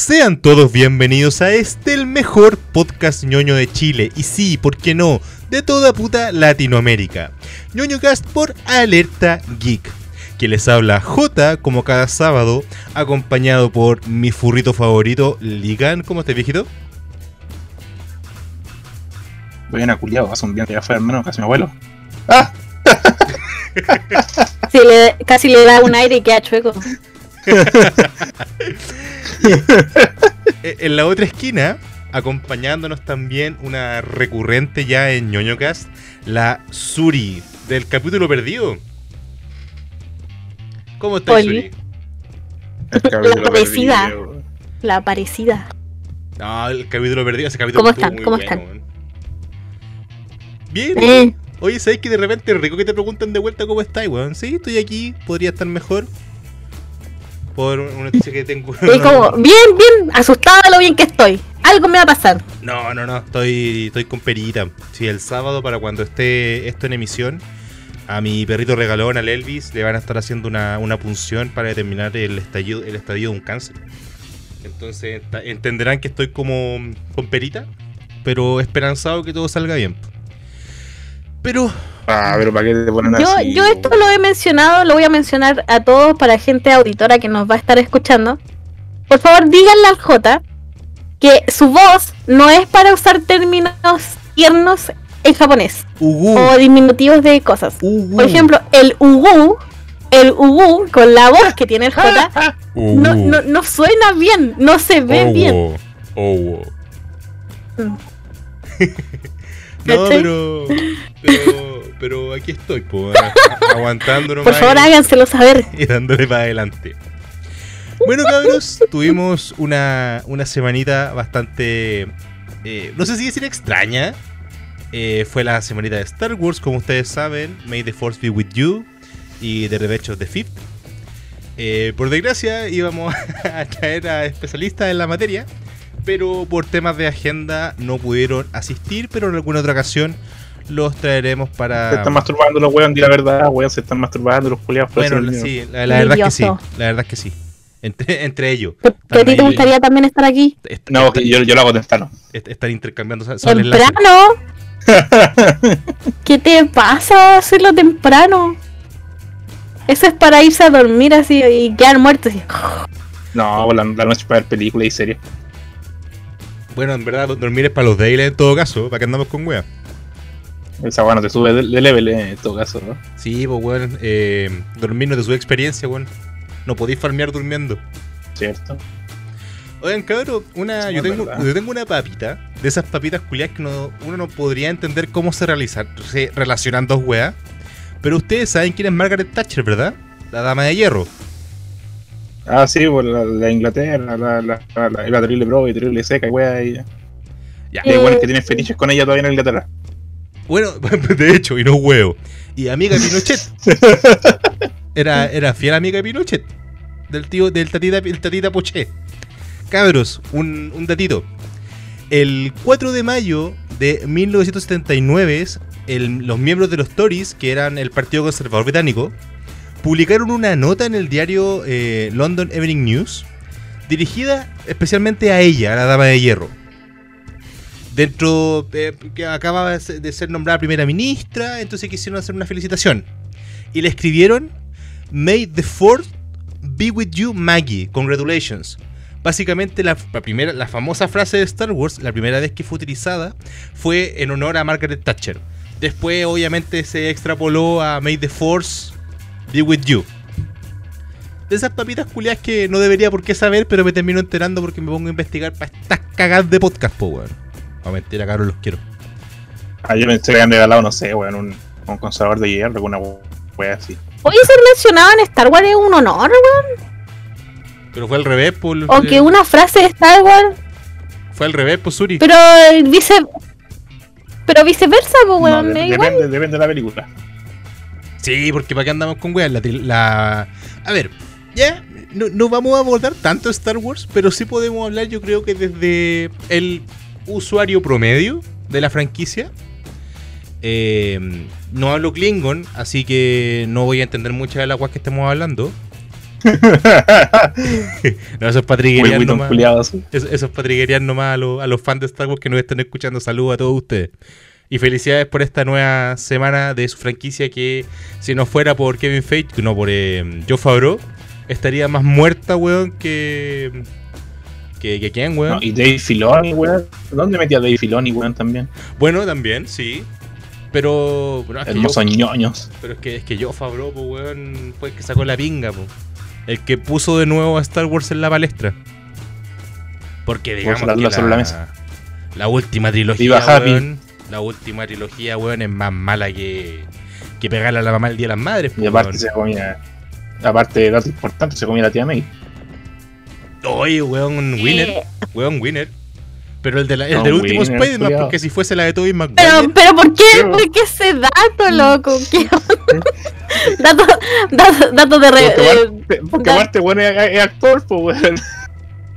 Sean todos bienvenidos a este, el mejor podcast ñoño de Chile. Y sí, ¿por qué no? De toda puta Latinoamérica. ñoño cast por Alerta Geek. Que les habla J como cada sábado, acompañado por mi furrito favorito, Ligan. ¿Cómo estás, viejito? Buena, culiado, hace un día que ya fue hermano, casi mi abuelo. ¡Ah! Sí, le- casi le da un aire y queda chueco. Eh, En la otra esquina, acompañándonos también una recurrente ya en ñoñocast, la Suri, del capítulo perdido. ¿Cómo estás. Suri? Capítulo parecida. perdido. La parecida. No, el capítulo perdido, ese capítulo ¿Cómo están? muy ¿Cómo bueno, están? weón. Bien. Eh, Oye, ¿sabes que de repente es rico que te preguntan de vuelta cómo estás, weón? Sí, estoy aquí, podría estar mejor. Por una noticia que tengo. estoy como bien, bien asustada de lo bien que estoy. Algo me va a pasar. No, no, no, estoy, estoy con perita. Sí, el sábado, para cuando esté esto en emisión, a mi perrito regalón, al Elvis, le van a estar haciendo una, una punción para determinar el estadio, el estadio de un cáncer. Entonces entenderán que estoy como con perita, pero esperanzado que todo salga bien. Pero, Ah, pero ¿para qué te ponen Yo, así? yo esto lo he mencionado, lo voy a mencionar a todos para gente auditora que nos va a estar escuchando. Por favor, díganle al J que su voz no es para usar términos tiernos en japonés Ugu, o diminutivos de cosas. Ugu, Por ejemplo, el ugu, el ugu con la voz que tiene el J no, no, no suena bien, no se ve Owo, bien. Mm. No, pero, pero, pero aquí estoy, po, a- aguantando nomás Por favor, háganselo saber. y dándole para adelante. Bueno, cabros, tuvimos una, una semanita bastante. eh, no sé si decir extraña. Eh, fue la semanita de Star Wars, como ustedes saben. May the Force be with you. Y The Revenge of the Fifth. Eh, por desgracia, íbamos a traer a especialistas en la materia. Pero por temas de agenda no pudieron asistir. Pero en alguna otra ocasión los traeremos para. Se están masturbando los weón, di la verdad, weón, se están masturbando los culiados. Bueno, sí, la, la verdad es que sí. La verdad es que sí. Entre, entre ellos. ¿Que a ti te gustaría también estar aquí? Est- No, est- yo, yo lo hago temprano. est- Están intercambiando. ¿Temprano? ¿Qué te pasa hacerlo temprano? Eso es para irse a dormir así y quedar muerto así. No, la, la noche para ver películas y series. Bueno, en verdad, dormir es para los daily en todo caso. ¿Para qué andamos con wea? Esa weón no te sube de, de level eh, en todo caso, ¿no? Sí, pues weón. Eh, dormir no es de su experiencia, weón. No podéis farmear durmiendo. ¿Cierto? Oigan, cabrón, una, yo, tengo, yo tengo una papita. De esas papitas culiadas que no- uno no podría entender cómo se, realizan, se relacionan dos weas. Pero ustedes saben quién es Margaret Thatcher, ¿verdad? La dama de hierro. Ah, sí, por la, la Inglaterra, la, la, la, la, la terrible pro y terrible seca, y weá, y Ya. y weones que tienen fetiches con ella todavía en Inglaterra. Bueno, de hecho, y no huevo. Y amiga Pinochet. Era, era fiel amiga de Pinochet. Del tío, del tatita, el tatita Poché. Cabros, un, un datito. El 4 de mayo de 1979, el- los miembros de los Tories, que eran el Partido Conservador Británico, publicaron una nota en el diario eh, London Evening News, dirigida especialmente a ella, a la dama de hierro. Dentro eh, que acaba de ser- nombrada primera ministra, entonces quisieron hacer una felicitación. Y le escribieron May the fourth be with you, Maggie. Congratulations. Básicamente la, la primera, la famosa frase de Star Wars, la primera vez que fue utilizada, fue en honor a Margaret Thatcher. Después, obviamente, se extrapoló a May the Force be with you. De esas papitas culiadas que no debería por qué saber, pero me termino enterando porque me pongo a investigar para estas cagadas de podcast, po, weón. No, mentira, cabrón, los quiero. Ah, yo pensé que habían regalado, no sé, weón, un, un conservador de hierro, alguna weá así. Oye, ser mencionado en Star Wars es un honor, weón. Pero fue al revés, por. O que una frase de Star Wars, Fue al revés, por Suri. pero eh, vice. Pero viceversa, pues, No, weón. de- igual. depende, depende de la película. Sí, porque para qué andamos con weas. La, A ver, ya. No, no vamos a abordar tanto Star Wars, pero sí podemos hablar, yo creo que desde el usuario promedio de la franquicia. Eh, no hablo Klingon, así que no voy a entender muchas de las weas que estemos hablando. no, eso es Witton nomás. culiado así. Eso, eso es patriguerías nomás a, los- a los fans de Star Wars que nos están escuchando. Saludos a todos ustedes. Y felicidades por esta nueva semana de su franquicia que si no fuera por Kevin Feige, no por eh, Joe Favreau, estaría más muerta, weón, que... Que, que quién, weón. No, y Dave Filoni, weón. ¿Dónde metía Dave Filoni, weón, también? Bueno, también, sí. Pero... pero es que Hermosos Joe- ñoños. Pero es que, es que Joe Favreau, po, weón, fue el que sacó la pinga, po. El que puso de nuevo a Star Wars en la palestra. Porque digamos que la mesa. la última trilogía, Viva Happy. weón, la última trilogía, weón, es más mala que, que pegarle a la mamá el día de las madres, Y aparte weón. se comía. Aparte de dato importante, se comía la tía May. Oye, weón, winner, Eh, weón, winner. Pero el, de la- el No, del último Spider-Man, porque si fuese la de Tobey Maguire... Pero, pero ¿por qué? ¿Por qué ese dato, loco? ¿Qué dato, dato, dato de, re- Porque eh, aparte, weón, es, es actor, pues, weón.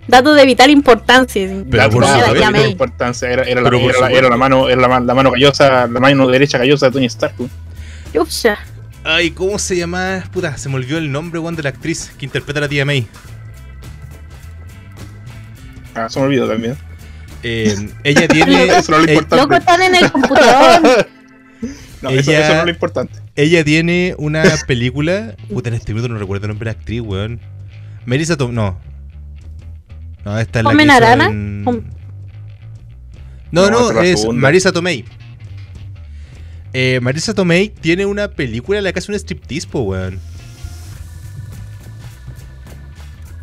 Dato de vital importancia. Pero por de supuesto. importancia. Era, era, la, Pero por era, la, supuesto. era la mano, era la, ma- la mano callosa, la mano derecha callosa de Tony Stark. Chucha. Ay, ¿cómo se llama? Puta, se me olvidó el nombre, weón, de la actriz que interpreta a la tía May. Ah, se me olvidó también. Eh, ella tiene. Eso no es lo eh, importante. Loco, están en el computador. No, eso no es lo importante. ella tiene una película. Puta, en este minuto no recuerdo el nombre de la actriz, weón. Melissa Tom. No. No, esta es la que Com- No, No, es la es segunda. Marisa Tomei. Eh, Marisa Tomei tiene una película en la que hace un striptease, po, weón.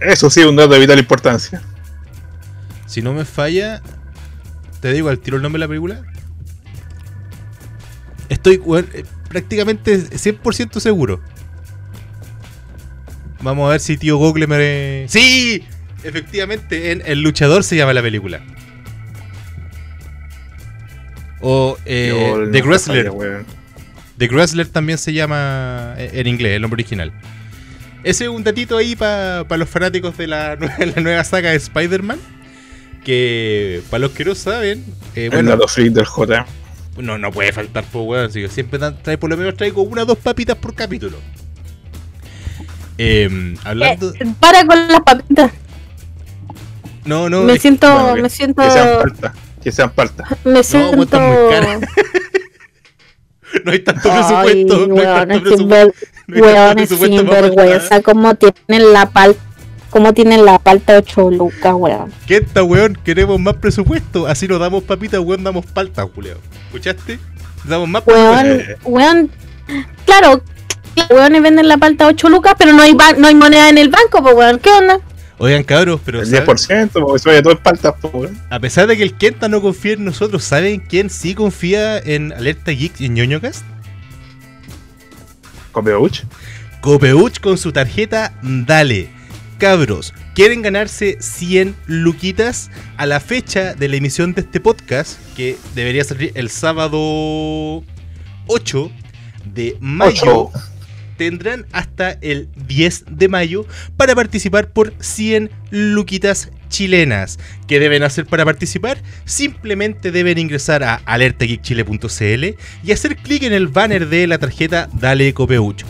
Eso sí, un dato de vital importancia. Si no me falla, te digo al tiro el nombre de la película. Estoy weón, eh, prácticamente 100% seguro. Vamos a ver si tío Google me... ¡Sí! Efectivamente, en El Luchador se llama la película. O eh, The Wrestler. falla. The Wrestler también se llama eh, en inglés, el nombre original. Ese es un datito ahí para los fanáticos de la, la nueva saga de Spider-Man. Que para los que no saben, eh, El bueno, dato freak del J. no, no puede faltar, pues, weón. así que siempre trae, por lo menos traigo una o dos papitas por capítulo. Eh, hablando. Eh, para con las papitas. No, no, me siento, bueno, que- me siento, Que sean paltas. Que sean paltas. me siento. weón, no hay tanto Ay, presupuesto. no hay weón, tanto es presupuesto. sinver- no hay tanto weón, es presupuesto para sinvergüenza. Como tienen la palta, como tienen la palta 8 lucas, weón. ¿Qué esta, weón? Queremos más presupuesto. Así nos damos papitas, weón, damos palta, Julio. ¿Escuchaste? Damos más Weón, weón. Claro, los weones venden la palta 8 lucas, pero no hay, no hay moneda en el banco, pues weón. ¿Qué onda? Oigan, cabros, pero El ¿saben? 10%, porque se vaya todo pues, weón. a pesar de que el Kenta no confía en nosotros, ¿saben quién sí confía en Alerta Geek y en ñoñocast? Con Beuch. Copeuch con su tarjeta Dale. Cabros, ¿quieren ganarse 100 luquitas a la fecha de la emisión de este podcast? Que debería salir el sábado 8 de mayo. Ocho. Tendrán hasta el 10 de mayo para participar por 100 luquitas chilenas. ¿Qué deben hacer para participar? Simplemente deben ingresar a alertageekchile.cl y hacer clic en el banner de la tarjeta Dale Copeuch.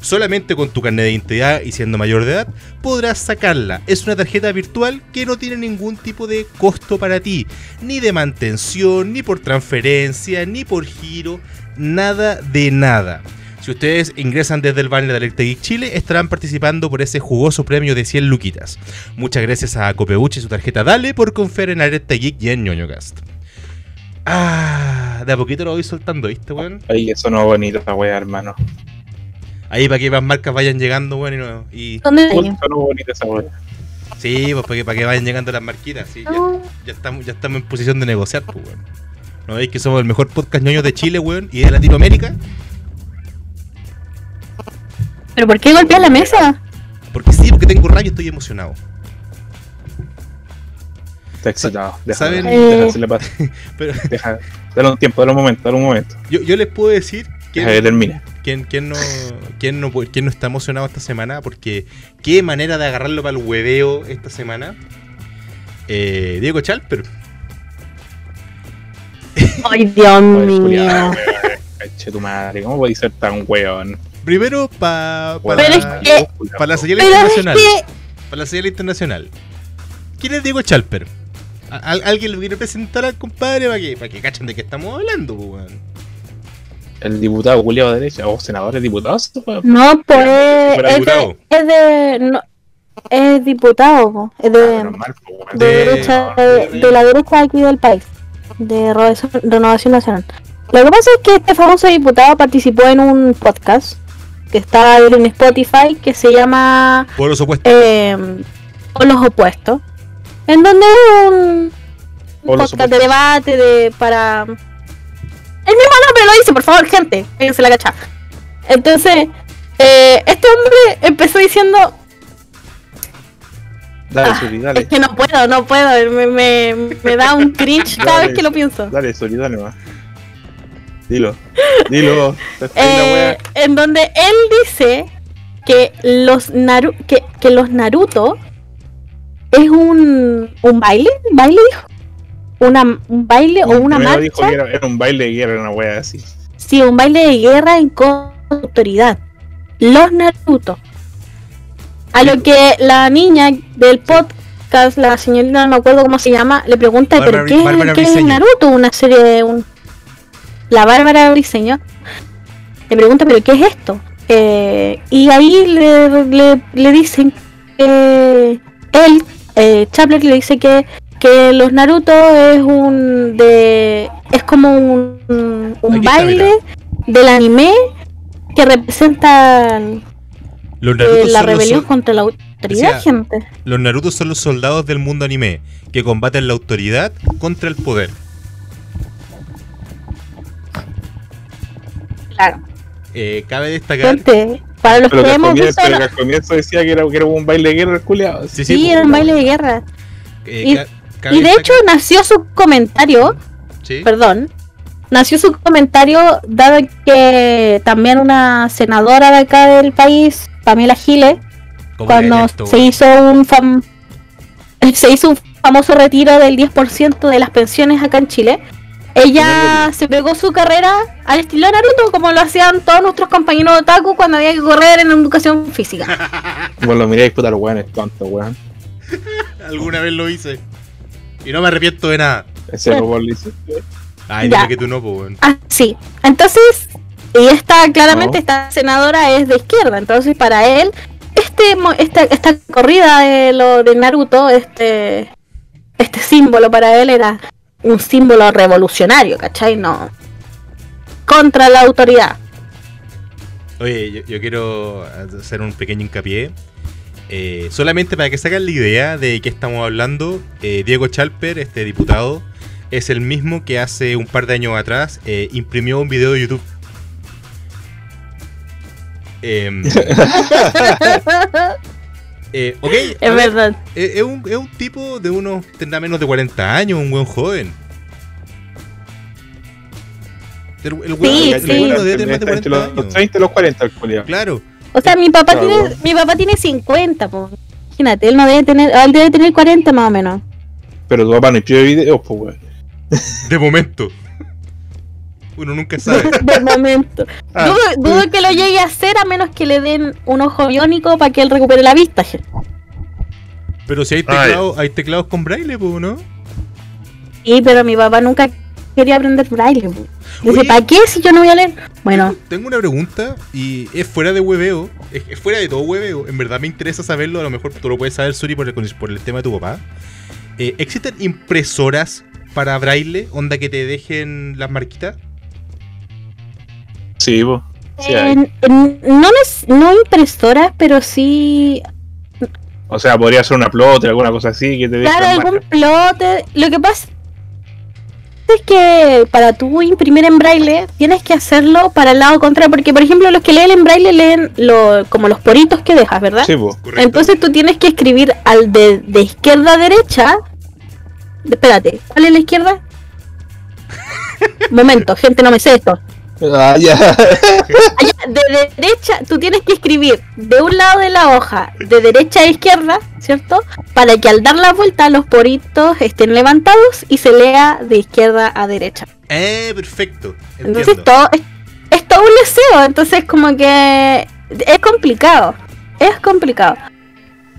Solamente con tu carnet de identidad y siendo mayor de edad podrás sacarla. Es una tarjeta virtual que no tiene ningún tipo de costo para ti, ni de mantención, ni por transferencia, ni por giro, nada de nada. Si ustedes ingresan desde el banner de Alerta Geek Chile, estarán participando por ese jugoso premio de 100 luquitas. Muchas gracias a Copeuch y su tarjeta Dale por confiar en Alerta Geek y en ñoñocast. Ah, de a poquito lo voy soltando, ¿viste, weón? Ahí, eso no es bonito, esa weá, hermano. Ahí para que más marcas vayan llegando, weón, y, no- y- ¿Dónde? No bonito, esa weá. Sí, pues para que, para que vayan llegando las marquitas, sí, ya estamos, ya estamos en posición de negociar, pues, weón. ¿No veis que somos el mejor podcast ñoño de Chile, weón, y de Latinoamérica? ¿Pero por qué golpea la mesa? Porque sí, porque tengo rayo y estoy emocionado. Está excitado. ¿Saben? paz. Pero Deja, dale un tiempo, dale un momento, dale un momento. yo, yo les puedo decir Deja que quién, termine. quién, quién no, quién, no, quién no está emocionado esta semana, porque qué manera de agarrarlo para el hueveo esta semana. Eh, Diego Chalper. Ay, Dios mío. Cache tu madre, ¿cómo podéis ser tan weón? Primero, pa- para, Pero es que- para la señal es internacional. que Para la señal internacional. ¿Quién es Diego Chalper? ¿A- al- ¿Alguien lo quiere presentar al compadre para que, para que cachen de qué estamos hablando, weón? El diputado culiado de derecha, o senador, es diputado, no, pues es diputado. de, es de no, es diputado, po, es Ah, de, menos mal, po, weón. de de- derecha de, de la derecha aquí del país, de Renovación Renovación Nacional. Lo que pasa es que este famoso diputado participó en un podcast que está en Spotify que se llama Por los opuestos. eh, Por los opuestos, en donde un, un podcast de debate de para el mismo nombre lo dice, por favor, gente, se la cacha. Entonces, eh, este hombre empezó diciendo, Dale, Ah, Suri, dale. es que no puedo, no puedo, me, me, me da un cringe cada Dale. vez que lo pienso. Dale, Suri, dale más. Dilo. Dilo. Eh, en donde él dice que los Naru que, que los Naruto es un un baile, baile dijo, una un baile o una Primero dijo marcha, que era, era un baile de guerra, una wea así. sí, un baile de guerra en autoridad. Los Naruto. A lo que la niña del podcast, la señorita no me acuerdo cómo se llama, le pregunta, Bárbara ¿pero qué, qué es. Naruto? Una serie de un la Bárbara Briseño le pregunta, ¿pero qué es esto? Eh, y ahí le, le, le dicen que él, eh, Chapler le dice que, que los Naruto es un de es como un, un está, baile del anime que representa Los eh, la los, rebelión contra la autoridad, gente. los Naruto son los soldados del mundo anime que combaten la autoridad contra el poder. Claro. Eh, cabe destacar. Gente, para los Pero que que, al hemos comienzo, visto, pero la- que al comienzo decía que era, que era un baile de guerra culiado. Sí, sí, sí, era po, un baile de guerra. eh, y- de hecho nació su comentario Sí. perdón, nació su comentario dado que también una senadora de acá del país, Pamela Giles, ¿Cómo cuando esto, se hizo un fam se hizo un famoso retiro del 10% de las pensiones acá en Chile. Ella se pegó su carrera al estilo Naruto, como lo hacían todos nuestros compañeros de otaku cuando había que correr en educación física. Vos lo miráis, puta, los weones tontos, weón. Alguna vez lo hice. Y no me arrepiento de nada. Ese robot lo hizo. Ay, dime que tú no, pues, weón. Ah, sí. Entonces, y esta, claramente, No. esta senadora es de izquierda. Entonces, para él, este, mo- esta, esta corrida de lo de Naruto, este, este símbolo para él era un símbolo revolucionario, ¿cachai? No. Contra la autoridad. Oye, yo, yo quiero hacer un pequeño hincapié. Eh, solamente para que se hagan la idea de qué estamos hablando, eh, Diego Chalper, este diputado, es el mismo que hace un par de años atrás eh, imprimió un video de YouTube. Eh, ok, es ver, verdad. eh, es, un, es un tipo de unos, tendrá menos de 40 años, un buen joven. El, el weón- Sí, el sí. weón no debe tener más de Entre 40 los, los años. 30 y los 40 el. Claro. O sea, mi papá Claro. tiene, mi papá tiene 50, pues. Imagínate, él no debe tener, él debe tener 40 más o menos. Pero tu papá no escribe videos, pues weón. De momento. Uno nunca sabe. De momento. Ah. Dudo, dudo que lo llegue a hacer a menos que le den un ojo biónico para que él recupere la vista. gente. Pero si hay Ay. teclados, hay teclados con braille, pues, ¿no? Sí, pero mi papá nunca quería aprender braille. Dice. ¿para qué si yo no voy a leer? Bueno, Tengo una pregunta y es fuera de hueveo. Es, es fuera de todo hueveo. En verdad me interesa saberlo. A lo mejor tú lo puedes saber, Suri, por el, por el tema de tu papá. Eh, ¿Existen impresoras para braille? ¿Onda que te dejen las marquitas? Sí, en- no, no impresoras, pero sí. O sea, podría ser una plotter, alguna cosa así que te Claro, algún plote. Lo que pasa es que para tú imprimir en braille tienes que hacerlo para el lado contrario. Porque, por ejemplo, los que leen en braille leen lo, como los poritos que dejas, ¿verdad? Sí, pues. Entonces tú tienes que escribir al de, de izquierda a derecha. De- Espérate, ¿cuál es la izquierda? Momento, gente, no me sé esto. Ah, ya. Allá, de derecha, tú tienes que escribir de un lado de la hoja, de derecha a izquierda, ¿cierto? Para que al dar la vuelta los poritos estén levantados y se lea de izquierda a derecha. Eh, perfecto. Entonces todo es, es todo un deseo, entonces como que es complicado, es complicado.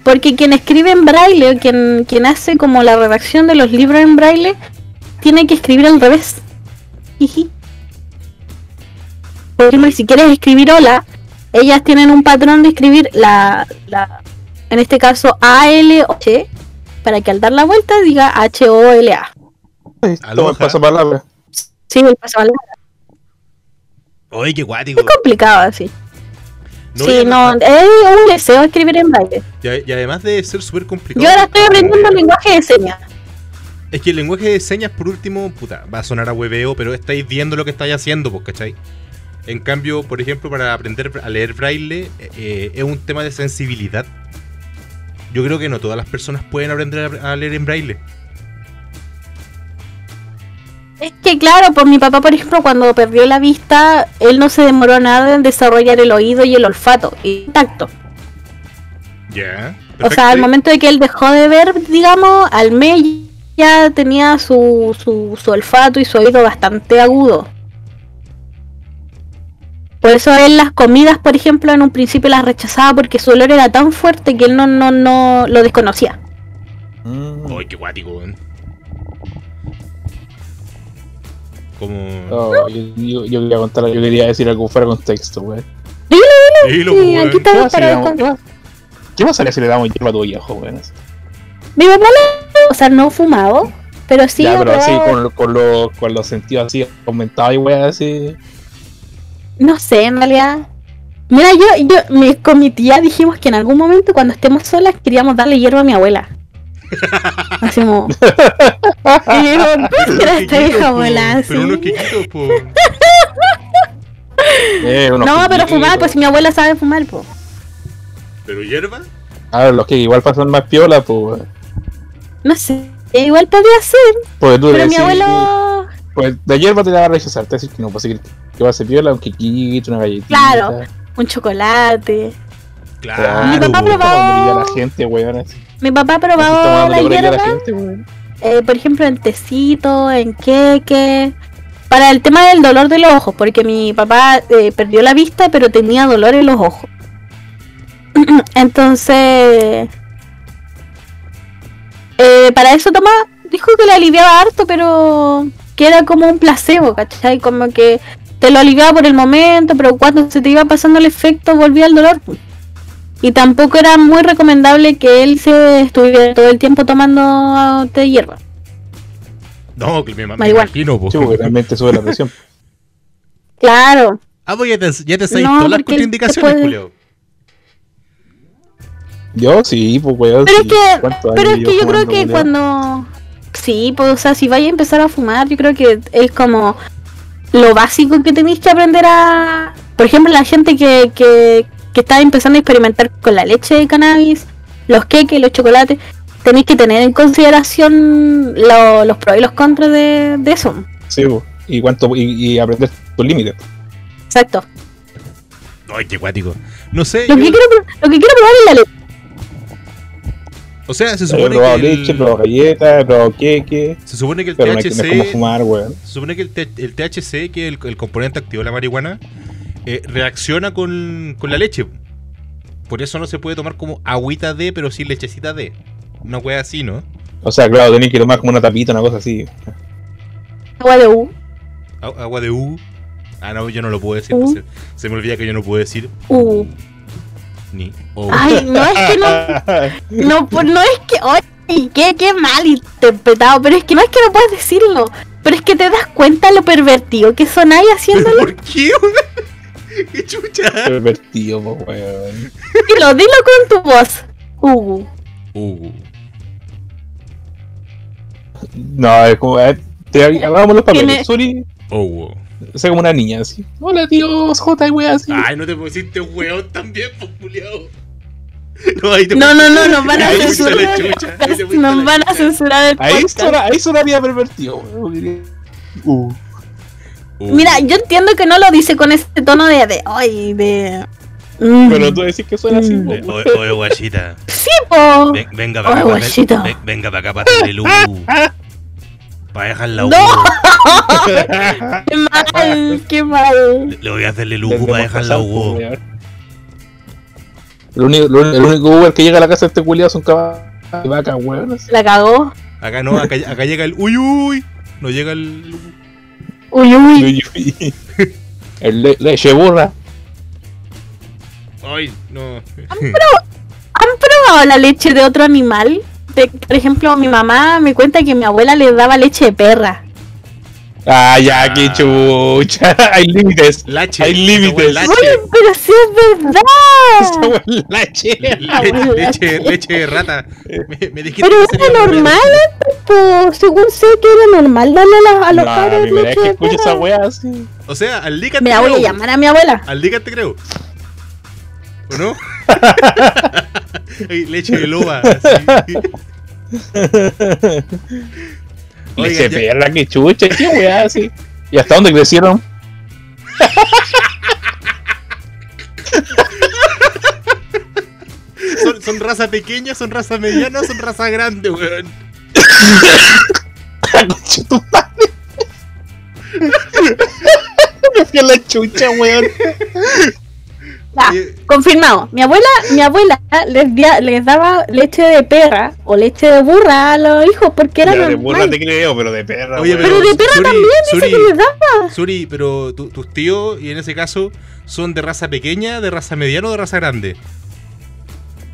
Porque quien escribe en braille, o quien, quien hace como la redacción de los libros en braille, tiene que escribir al revés. Jiji. Por ejemplo, si quieres escribir hola, ellas tienen un patrón de escribir la, la en este caso A-L-O-H, para que al dar la vuelta diga H-O-L-A. Toma el pasapalabra. Sí, el paso al- Oye, qué guático. Es complicado así. No, sí, no, es un deseo escribir en braille. y, y además de ser súper complicado. Yo ahora estoy aprendiendo el lenguaje de señas. Es que el lenguaje de señas, por último, puta, va a sonar a hueveo, pero estáis viendo lo que estáis haciendo, pues, ¿cachai? En cambio, por ejemplo, para aprender a leer braille, eh, es un tema de sensibilidad. Yo creo que no todas las personas pueden aprender a, leer en braille. Es que claro, pues mi papá, por ejemplo, cuando perdió la vista, él no se demoró nada en desarrollar el oído y el olfato y tacto. Ya. O sea, al momento de que él dejó de ver, digamos, al mes ya tenía su, su, su olfato y su oído bastante agudo. Por eso él las comidas, por ejemplo, en un principio las rechazaba porque su olor era tan fuerte que él no, no, no lo desconocía. Mm. Ay, qué guático, weón. Como. Oh, yo, yo- yo quería contar, yo quería decir algo fuera de contexto, güey. Dilo, Sí, weón. aquí ¿Qué está más si para le el damos- con- qué más- ¿Qué pasaría si le damos hierba a tu viejo, güey? Mi papá no, o sea, no fumado, pero sí ya, pero así, probado- con, con, los- con los sentidos así aumentados y güey, así. No sé, en realidad. Mira, yo, yo mi- con mi tía dijimos que en algún momento cuando estemos solas queríamos darle hierba a mi abuela. Así como. y yo digo, ¿qué esta vieja po, abuela? Pero unos quequitos, po. Eh, unos No, pero fumar, pues si mi abuela sabe fumar, pues. ¿Pero hierba? A ver, los que igual pasan más piola, pues. No sé, igual podría ser, le pero mi decís, abuelo. Pues de hierba te la va a rechazar, te va a decir que no, pues que, que va a ser piola, un quequito, una galletita. Claro. Un chocolate. Claro. Mi papá po. probó- Tomando a la gente, weón. Mi papá probó tomando la por ahí a la hierba, gente, eh, por ejemplo, en tecito, en queque. Para el tema del dolor de los ojos, porque mi papá eh, perdió la vista, pero tenía dolor en los ojos. Entonces, eh, para eso tomaba, dijo que le aliviaba harto, pero que era como un placebo, ¿cachai? Como que te lo aliviaba por el momento, pero cuando se te iba pasando el efecto volvía el dolor. pues. Y tampoco era muy recomendable que él se estuviera todo el tiempo tomando té de hierba. No, que me, me imagino, po. Sí, porque realmente sube la presión. Claro, Ah, pues ya te, ya te sabes No, todas las porque contraindicaciones, después- Julio. Yo sí, pues weón. Pero sí. es que, ¿Cuántos pero es que yo creo que cuando... Sí, pues, o sea, si vais a empezar a fumar, yo creo que es como lo básico que tenéis que aprender a... Por ejemplo, la gente que, que, que está empezando a experimentar con la leche de cannabis, los queques, los chocolates, tenéis que tener en consideración lo- los pros y los contras de, de eso. Sí. Y, cuánto, y, y aprender tus límites. Exacto. Ay, qué cuático. No sé, Lo yo- que quiero, pro- lo que quiero probar es la leche. O sea, se He supone probado que leche, he el, probado galletas, he probado queque. se supone que el Pero no, hay que- no es como THC, fumar, se supone que el, T- el THC, que es el, el componente activo de la marihuana, eh, reacciona con, con la leche. Por eso no se puede tomar como agüita de, pero sí lechecita de. Una wea así, ¿no? O sea, claro, tenés que tomar como una tapita, una cosa así. Agua de U. Agua de U. Ah, no, yo no lo puedo decir. Pues, se, se me olvida que yo no puedo decir U. ni O. Ay, no es que no. No, pues no es que. Oye, qué, qué mal interpretado. Pero es que no es que no puedas decirlo. Pero es que te das cuenta lo pervertido que sonáis ¿Pero haciéndolo. por qué? ¡Qué chucha! Pervertido, pues, weón. Dilo, dilo con tu voz. Uh. Uh. No, es como. eh, te hagamos los papeles. Suri, Oh. O sea, como una niña así. Hola, tíos, J y weón, así. Ay, no te pusiste weón también, pues, culiao. No, ahí te No, no, no, nos van a ahí censurar. chucha, Nos la van a censurar el Ahí, podcast. suena, ahí sonaría pervertido. Uh. Uh. Mira, yo entiendo que no lo dice con ese tono de. de ay, de. mm. Pero tú decís que suena así, Mm. Oye, oye, guachita. Sí, po. Ven- venga para acá, ven- venga para acá para hacerle luz. Para dejarla ¡No! Hugo. ¡Qué mal! ¡Qué mal! Le- Le voy a hacerle lujo para dejarla Hugo. El único, el único Uber que llega a la casa de este culiado son caballos de vaca, weón. La cagó. Acá no, acá, acá llega el uy uy. No llega el. Uy, uy. El le- leche burra. Ay, no. ¿Han probado la leche de otro animal? De- por ejemplo, mi mamá me cuenta que mi abuela le daba leche de perra. Ah, ya, qué chucha. Hay límites. Lache. Hay límites. Lache. Oye, pero si es verdad. Weón, leche. Le- leche, leche de rata. Me, me dijiste Pero que era normal, pues, según sé que era normal darle a, la- a los No, padres primera vez leche que de escucho esa weá así. O sea, al te Mira, voy a llamar a mi abuela. Al te creo. ¿O no? Leche de loba. Leche ya- perra, qué chucha, qué weá así. ¿Y hasta dónde crecieron? ¿Son, son raza pequeña, son raza mediana, son raza grande, weón. Tu madre. Me fui a la chucha, weón. Ya, confirmado. Mi abuela, mi abuela les, dia- les daba leche de perra o leche de burra a los hijos porque era de burla te creo, pero de perra. Oye. Pero de perra Suri, también dice Suri, que les daba. Suri, pero tu- tus tíos, y en ese caso, ¿son de raza pequeña, de raza mediana o de raza grande?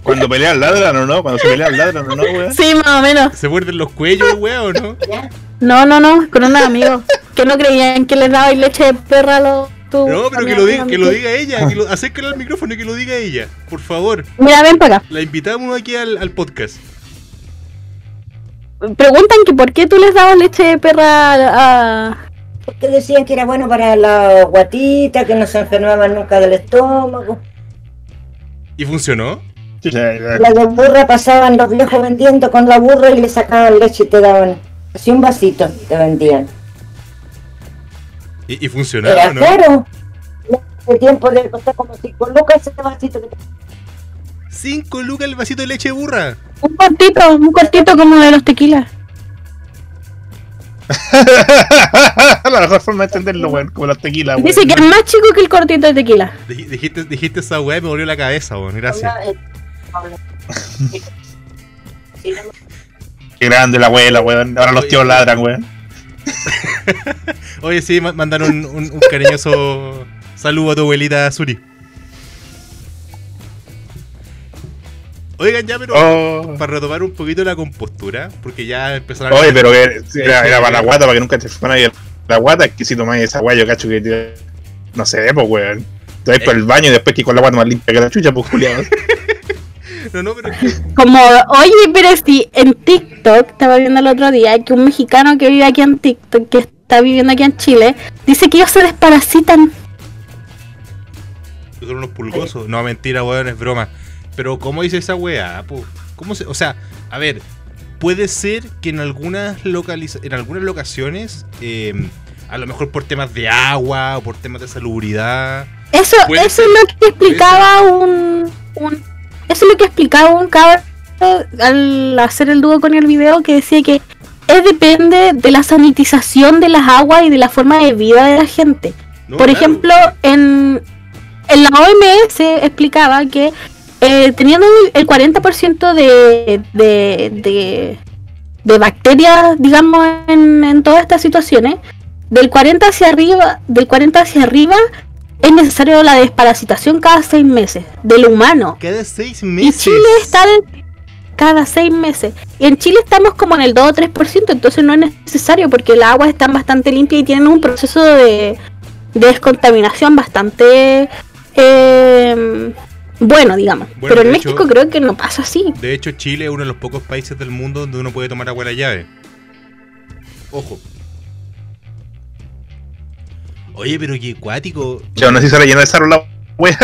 Cuando pelean ladran o no, cuando se pelean ladran o no, weón. Sí, más o menos. ¿Se muerden los cuellos, weón, o no? No, no, no, con unos amigos que no creían que les daba leche de perra a los. No, pero que lo, diga, que lo ella, que lo, acércale al micrófono y que lo diga ella, por favor. Mira, ven para acá. La invitamos aquí al, al podcast. Preguntan que por qué tú les dabas leche de perra a. Porque decían que era bueno para la guatita, que no se enfermaban nunca del estómago. ¿Y funcionó? La de burra pasaban los viejos vendiendo con la burra y le sacaban leche y te daban así un vasito, te vendían. ¿Y, y funcionaba no? caro. El tiempo de costar como 5 lucas ese vasito que te... Cinco lucas el vasito de leche de burra. Un cortito, un cortito como de los tequilas. la mejor forma de entenderlo, weón, como las tequilas, weón. Dice que es más chico que el cortito de tequila. Dij- Dijiste, dijiste esa weá y me volvió la cabeza, weón. Gracias. Qué grande la abuela, weón. Ahora los tíos ladran, weón. Oye, sí, ma- mandaron un, un- un cariñoso saludo a tu abuelita Suri. Oigan, ya, pero Oh. para retomar un poquito la compostura, porque ya empezaron Oye, pero que era, era para la guata, para que nunca te fue nadie la guata, es que si tomáis esa guay, yo cacho que te- no sé, pues weón. Te vas por el baño y después que con la guata más limpia que la chucha, pues culiado. No, no, pero es que Como, oye, pero si en TikTok, estaba viendo el otro día, que un mexicano que vive aquí en TikTok, que está viviendo aquí en Chile, dice que ellos se desparasitan. son unos pulgosos. No, mentira, weón, es broma. Pero, ¿cómo dice esa weá? ¿Cómo se.? O sea, a ver, puede ser que en algunas, localiza en algunas locaciones, eh, a lo mejor por temas de agua o por temas de salubridad. Eso, eso es lo que explicaba un, un- Eso es lo que explicaba un cabrón al hacer el dúo con el video que decía que es depende de la sanitización de las aguas y de la forma de vida de la gente. No, Por claro. ejemplo, en, en la OMS explicaba que eh, teniendo el 40% de, de, de, de bacterias, digamos, en, en todas estas situaciones, del 40 hacia arriba, del 40 hacia arriba, es necesario la desparasitación cada seis meses del humano. Cada seis Y meses. Chile está en cada seis meses. Y en Chile estamos como en el 2 o 3%, entonces no es necesario porque las aguas están bastante limpias y tienen un proceso de, de descontaminación bastante eh, bueno, digamos. Bueno, Pero en hecho- México creo que no pasa así. De hecho, Chile es uno de los pocos países del mundo donde uno puede tomar agua de la llave. Ojo. Oye, pero qué cuático. Yo aún así se rellena de sarro la wea.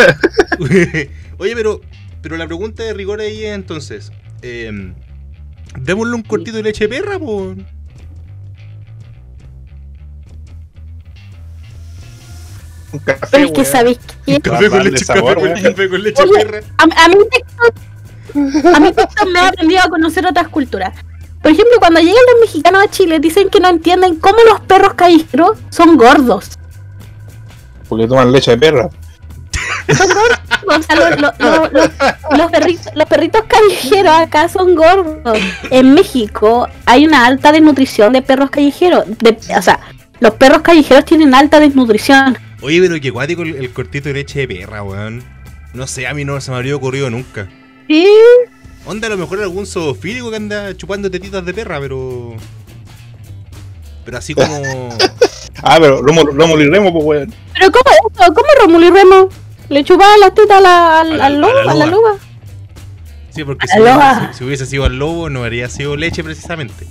Oye, pero, pero la pregunta de rigor ahí es entonces: eh, démosle un cortito de leche de perra, po. Un café, Pero es que sabéis que Un café con leche, sabor, café, con, weón. café con leche de Oye, perra. a, a mí TikTok, a mí TikTok me ha aprendido a conocer otras culturas. Por ejemplo, cuando llegan los mexicanos a Chile, dicen que no entienden cómo los perros callejeros son gordos. Porque toman leche de perra. O sea, los, los- los- los- los perritos, los perritos callejeros acá son gordos. En México hay una alta desnutrición de perros callejeros. De- o sea, los perros callejeros tienen alta desnutrición. Oye, pero qué guático el, el cortito de leche de perra, weón. No sé, a mí no se me habría ocurrido nunca. Sí. Onda, a lo mejor algún zoofílico que anda chupando tetitas de perra, pero. Pero así como. Ah, pero Rómulo, Rómulo y Remo, pues weón. Pero ¿cómo es eso? ¿Cómo Rómulo y Remo? ¿Le chupaban las tetas a la, al, A la- al lobo? a la ¿A la loba. Sí, porque si hubiese, loba. si hubiese sido al lobo, no habría sido leche precisamente.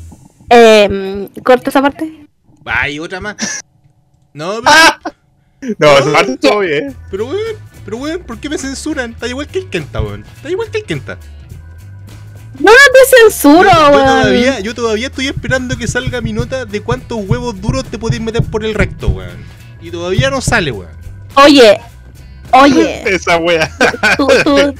Eh, corta esa parte. Ay, otra más. No, pero. No, esa parte todo bien. Pero weón, pero weón, ¿por qué me censuran? Está igual que el Kenta, weón. Está igual que el Kenta. No te censuro, yo, yo weón. todavía, yo todavía estoy esperando que salga mi nota de cuántos huevos duros te podéis meter por el recto, weón. Y todavía no sale, weón. Oye, oye, Esa wea. tú, tú-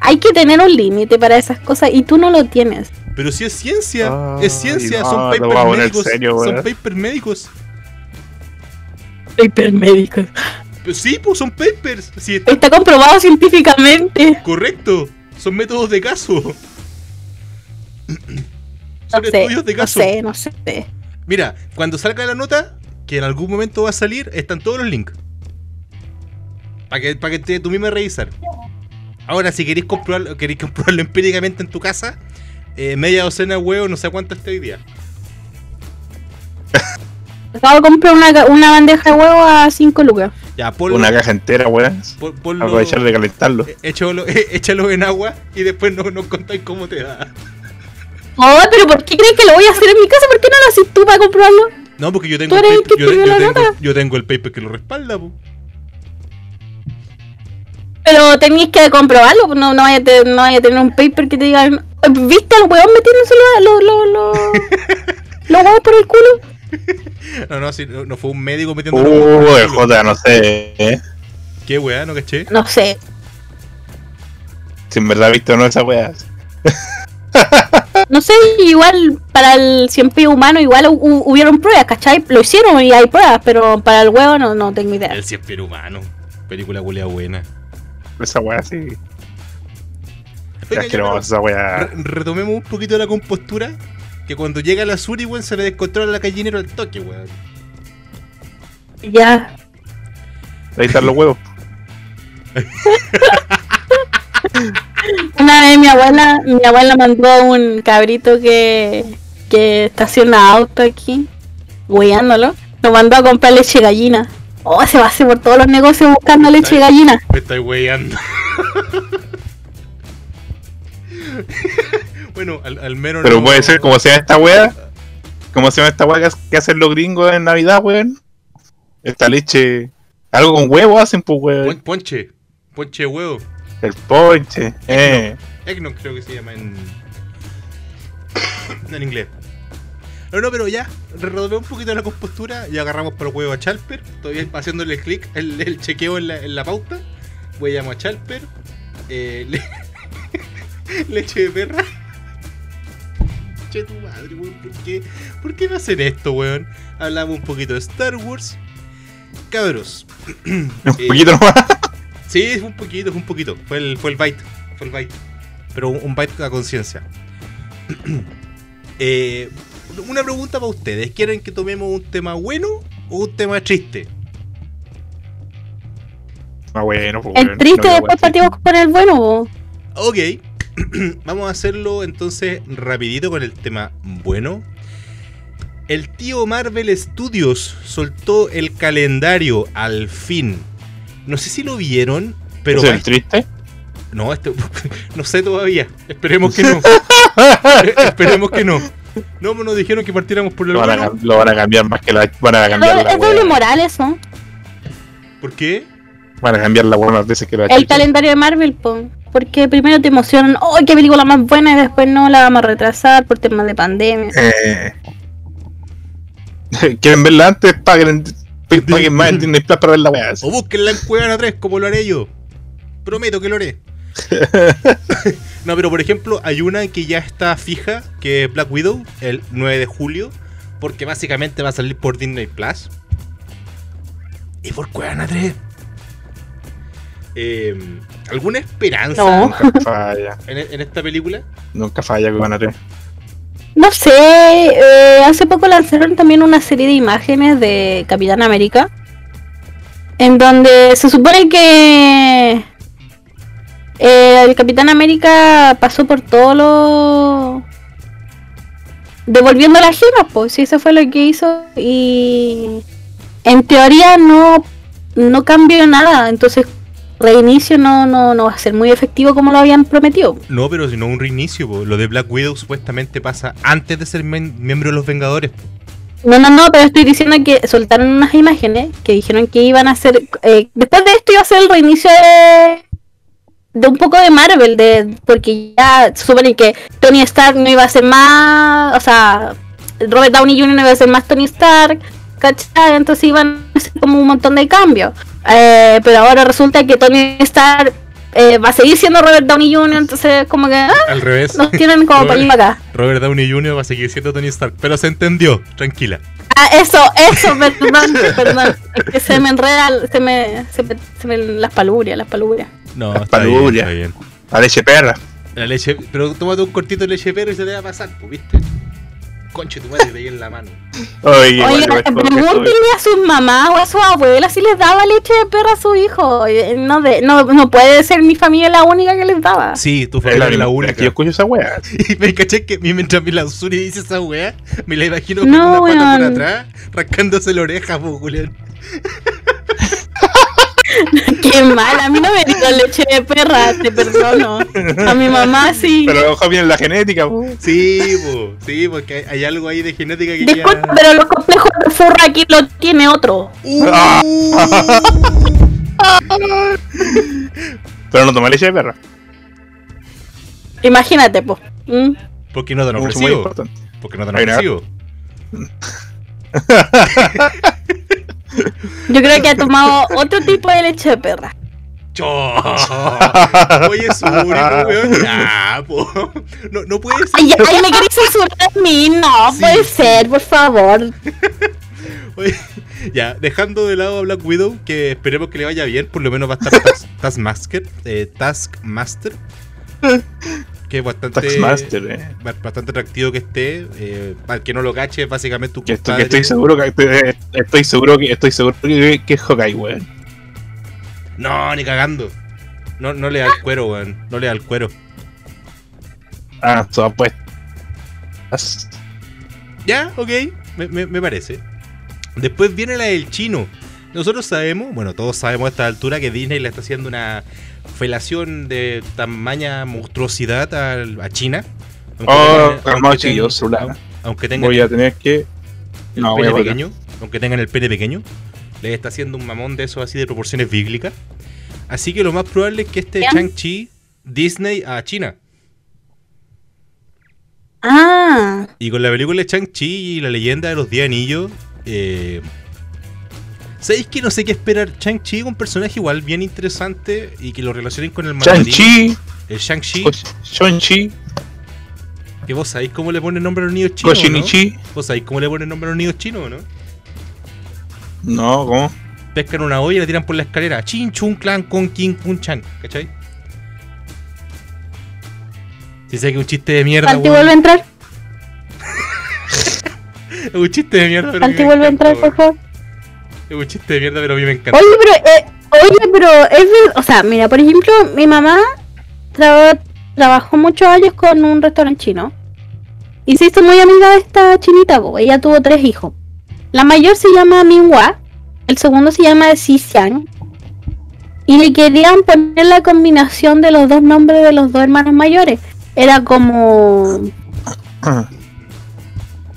Hay que tener un límite para esas cosas y tú no lo tienes. Pero si es ciencia, es ciencia, no, son papers médicos. serio, son papers médicos. Hipermédicos. Pues sí, pues son papers. Sí, está Está comprobado científicamente. correcto. Son métodos de caso. No Son sé, estudios de no caso. sé, no sé. Mira, cuando salga la nota, que en algún momento va a salir, están todos los links. Para que, para que te, tú mismo revisar. Ahora, si queréis comprobarlo, queréis comprobarlo empíricamente en tu casa, eh, media docena de huevos, no sé cuánto está hoy día. Acabo de comprar una, bandeja de huevo a 5 lucas. Ya, ponlo, Una caja entera, weón. Aprovechar de calentarlo. eh, échalo, eh, échalo en agua y después no- nos contáis cómo te da. Oh, pero ¿por qué crees que lo voy a hacer en mi casa? ¿Por qué no lo haces tú para comprobarlo? No, porque yo tengo, Tú el eres el paper, que yo, tengo, nota. yo tengo el paper que lo respalda, po. Pero tenéis que comprobarlo, pues no, no, vaya a te- no vaya a tener un paper que te diga, ¿viste al weón metiéndose los, los, los huevos por el culo? No, no, sí, no, no fue un médico metiendo Uh, el J, no sé, eh. Qué weá, ¿no caché? No sé. Si en verdad viste o no esa wea. No sé, igual para el siempre humano, igual hu- hu- hubieron pruebas, ¿cachai? Lo hicieron y hay pruebas, pero para el huevo no, no tengo idea. El siempre humano. Película culea buena. Esa wea sí. Oiga, Es pero no, esa wea. re- retomemos un poquito la compostura. Que cuando llega la Suri, weón, se le descontrola la gallinero al toque, weón. Ya. Ahí están los huevos. Una vez mi abuela, mi abuela mandó un cabrito que, que estaciona auto aquí, hueándolo. Lo mandó a comprar leche gallina. Oh, se va a hacer por todos los negocios buscando leche gallina. Me estoy weyando. bueno, al, al menos. Pero no- puede ser como se llama esta wea. Como se llama esta wea que, hacen los gringos en Navidad, weón. Esta leche. Algo con huevo hacen, pues, weón. Ponche. Ponche de huevo. El ponche. Eh. Eggnog creo que se llama en. en inglés. No, no, pero ya, redobé un poquito la compostura y agarramos para el huevo a Chalper. Todavía haciéndole clic, el, el chequeo en la, en la pauta. Voy a llamar a Chalper. Eh, le- leche de perra. Che tu madre, weón. ¿Por qué, ¿Por qué no hacen esto, weón? Hablamos un poquito de Star Wars. Cabros. Un Eh, poquito nomás. Sí, fue un poquito, fue un poquito. Fue el, fue el byte. Fue el byte. Pero un, un byte a conciencia. Eh, una pregunta para ustedes. ¿Quieren que tomemos un tema bueno o un tema triste? Ah, bueno, pues, El weón. triste No, después partimos con el bueno. po. Ok. Vamos a hacerlo entonces rapidito con el tema bueno. El tío Marvel Studios soltó el calendario al fin. No sé si lo vieron, pero... ¿Es el triste? No, esto, no sé todavía. Esperemos que no. Esperemos que no. No, pues nos dijeron que partiéramos por el Lo van, a, lo van a cambiar más que la. Van a cambiar Es la doble wea. moral eso. ¿Por qué? Van a cambiar la wea más veces que la El calendario de Marvel, po. Porque primero te emocionan, ¡oh, qué película más buena! Y después no, la vamos a retrasar por temas de pandemia. Eh. Quieren verla antes, paguen, paguen más en Disney Plus para ver la wea. O búsquenla en Cuevana 3 como lo haré yo. Prometo que lo haré. No, pero por ejemplo, hay una que ya está fija, que es Black Widow, el 9 de julio, porque básicamente va a salir por Disney Plus. Y por Cuevana 3. Eh, ¿Alguna esperanza No. Nunca falla. en, en esta película? Nunca falla 3. No sé, eh, hace poco lanzaron también una serie de imágenes de Capitán América. En donde se supone que eh, el Capitán América pasó por todo lo... Devolviendo las gemas, pues, si eso fue lo que hizo. Y en teoría no, no cambió nada. Entonces, reinicio no, no, no va a ser muy efectivo como lo habían prometido. No, pero si no un reinicio. po. Lo de Black Widow supuestamente pasa antes de ser miembro de los Vengadores. po. No, no, no, pero estoy diciendo que soltaron unas imágenes que dijeron que iban a hacer. eh, después de esto iba a ser el reinicio de. de un poco de Marvel, de porque ya se supone que Tony Stark no iba a ser más. O sea, Robert Downey Jr. no iba a ser más Tony Stark, ¿cachai? Entonces iban a hacer como un montón de cambios. Eh, pero ahora resulta que Tony Stark eh, va a seguir siendo Robert Downey Jr., entonces como que. ah, Al revés. nos tienen como para acá. Robert Downey Jr. va a seguir siendo Tony Stark. Pero se entendió, tranquila. Ah, eso, eso, perdón, perdón. Es que se me enreda, se me, se me, se me- las palurias, las palurias. No, Las palurias. está bien. A leche perra. La leche, pero tómate un cortito de leche perro y se te va a pasar, pues, ¿viste? Conche tu madre, ahí en la mano. Oye, Oiga, pregúntenle a sus mamás o a sus abuelas si les daba leche de perro a su hijo. No, de, no, no puede ser mi familia la única que les daba. Sí, tu Es familia es la Es única. que yo escucho esa wea. Y me caché que mi- mientras mi Lausuri dice esa weá, me la imagino con No, una pata por atrás, rascándose la oreja, po, Julián. Qué mal, a mí no me dio leche de perra, te perdono. A mi mamá sí. Pero ojo bien la genética. po. Sí, po, sí, porque hay, algo ahí de genética que Disculpa, ya... pero los complejos de furra aquí lo tiene otro. ¡Uh! Pero no toma leche de perra. Imagínate, pues. ¿Por qué no tan Mucho muy ofrecivo? importante. ¿Por qué no una- ofrecivo? Yo creo que ha tomado otro tipo de leche de perra. ¡Cho! Oye, Suri, po, weón. Ya, po. No, no puede ser. Ay, ay, me querés censurar a mí, no Sí. puede ser, por favor. Oye, ya, dejando de lado a Black Widow, que esperemos que le vaya bien, por lo menos va a estar Tas- Taskmaster, eh, Taskmaster, que es bastante, Taxmaster, eh. ba- bastante atractivo que esté. Eh, para el que no lo cache, básicamente un Que estoy, que estoy seguro que estoy, estoy seguro que estoy seguro que, que es Hawkeye, weón. No, ni cagando. No, no le da el cuero, weón. No le da el cuero. Ah, todo pues. Ya, ok, me, me- me parece. Después viene la del chino. Nosotros sabemos, bueno, todos sabemos a esta altura que Disney le está haciendo una felación de tamaña monstruosidad a, China. Aunque Oh, tengan- aunque tengan- celular. Aunque tengan Voy a tener que. el No, pene pequeño, aunque tengan el pene pequeño, les está haciendo un mamón de esos así de proporciones bíblicas. Así que lo más probable es que este Bien. Shang-Chi Disney a China. Ah, Y con la película de Shang-Chi y la leyenda de los 10 anillos, eh, ¿sabéis que no sé qué esperar? Shang-Chi es un personaje igual bien interesante y que lo relacionen con el mandarín. Shang-Chi, El Shang-Chi, Shang-Chi, que vos sabéis cómo le ponen nombre a los niños chinos. ¿no? ¿Vos sabéis cómo le ponen nombre a los niños chinos, no? No, ¿cómo? Pescan una olla y la tiran por la escalera. Chin, chun, clan, con, kin, kun, chan. ¿Cachai? Si sé que un chiste de mierda, Santi weón. vuelve a entrar. Un chiste de mierda, pero vuelve a entrar, por favor. Es un chiste de mierda, pero a mí me encanta. Oye, pero, eh, oye, pero es o sea, mira, por ejemplo, mi mamá tra- trabajó muchos años con un restaurante chino. Y se hizo muy amiga de esta chinita, po. ella tuvo tres hijos. La mayor se llama Minhua, el segundo se llama Xi Xiang. Y le querían poner la combinación de los dos nombres de los dos hermanos mayores. Era como...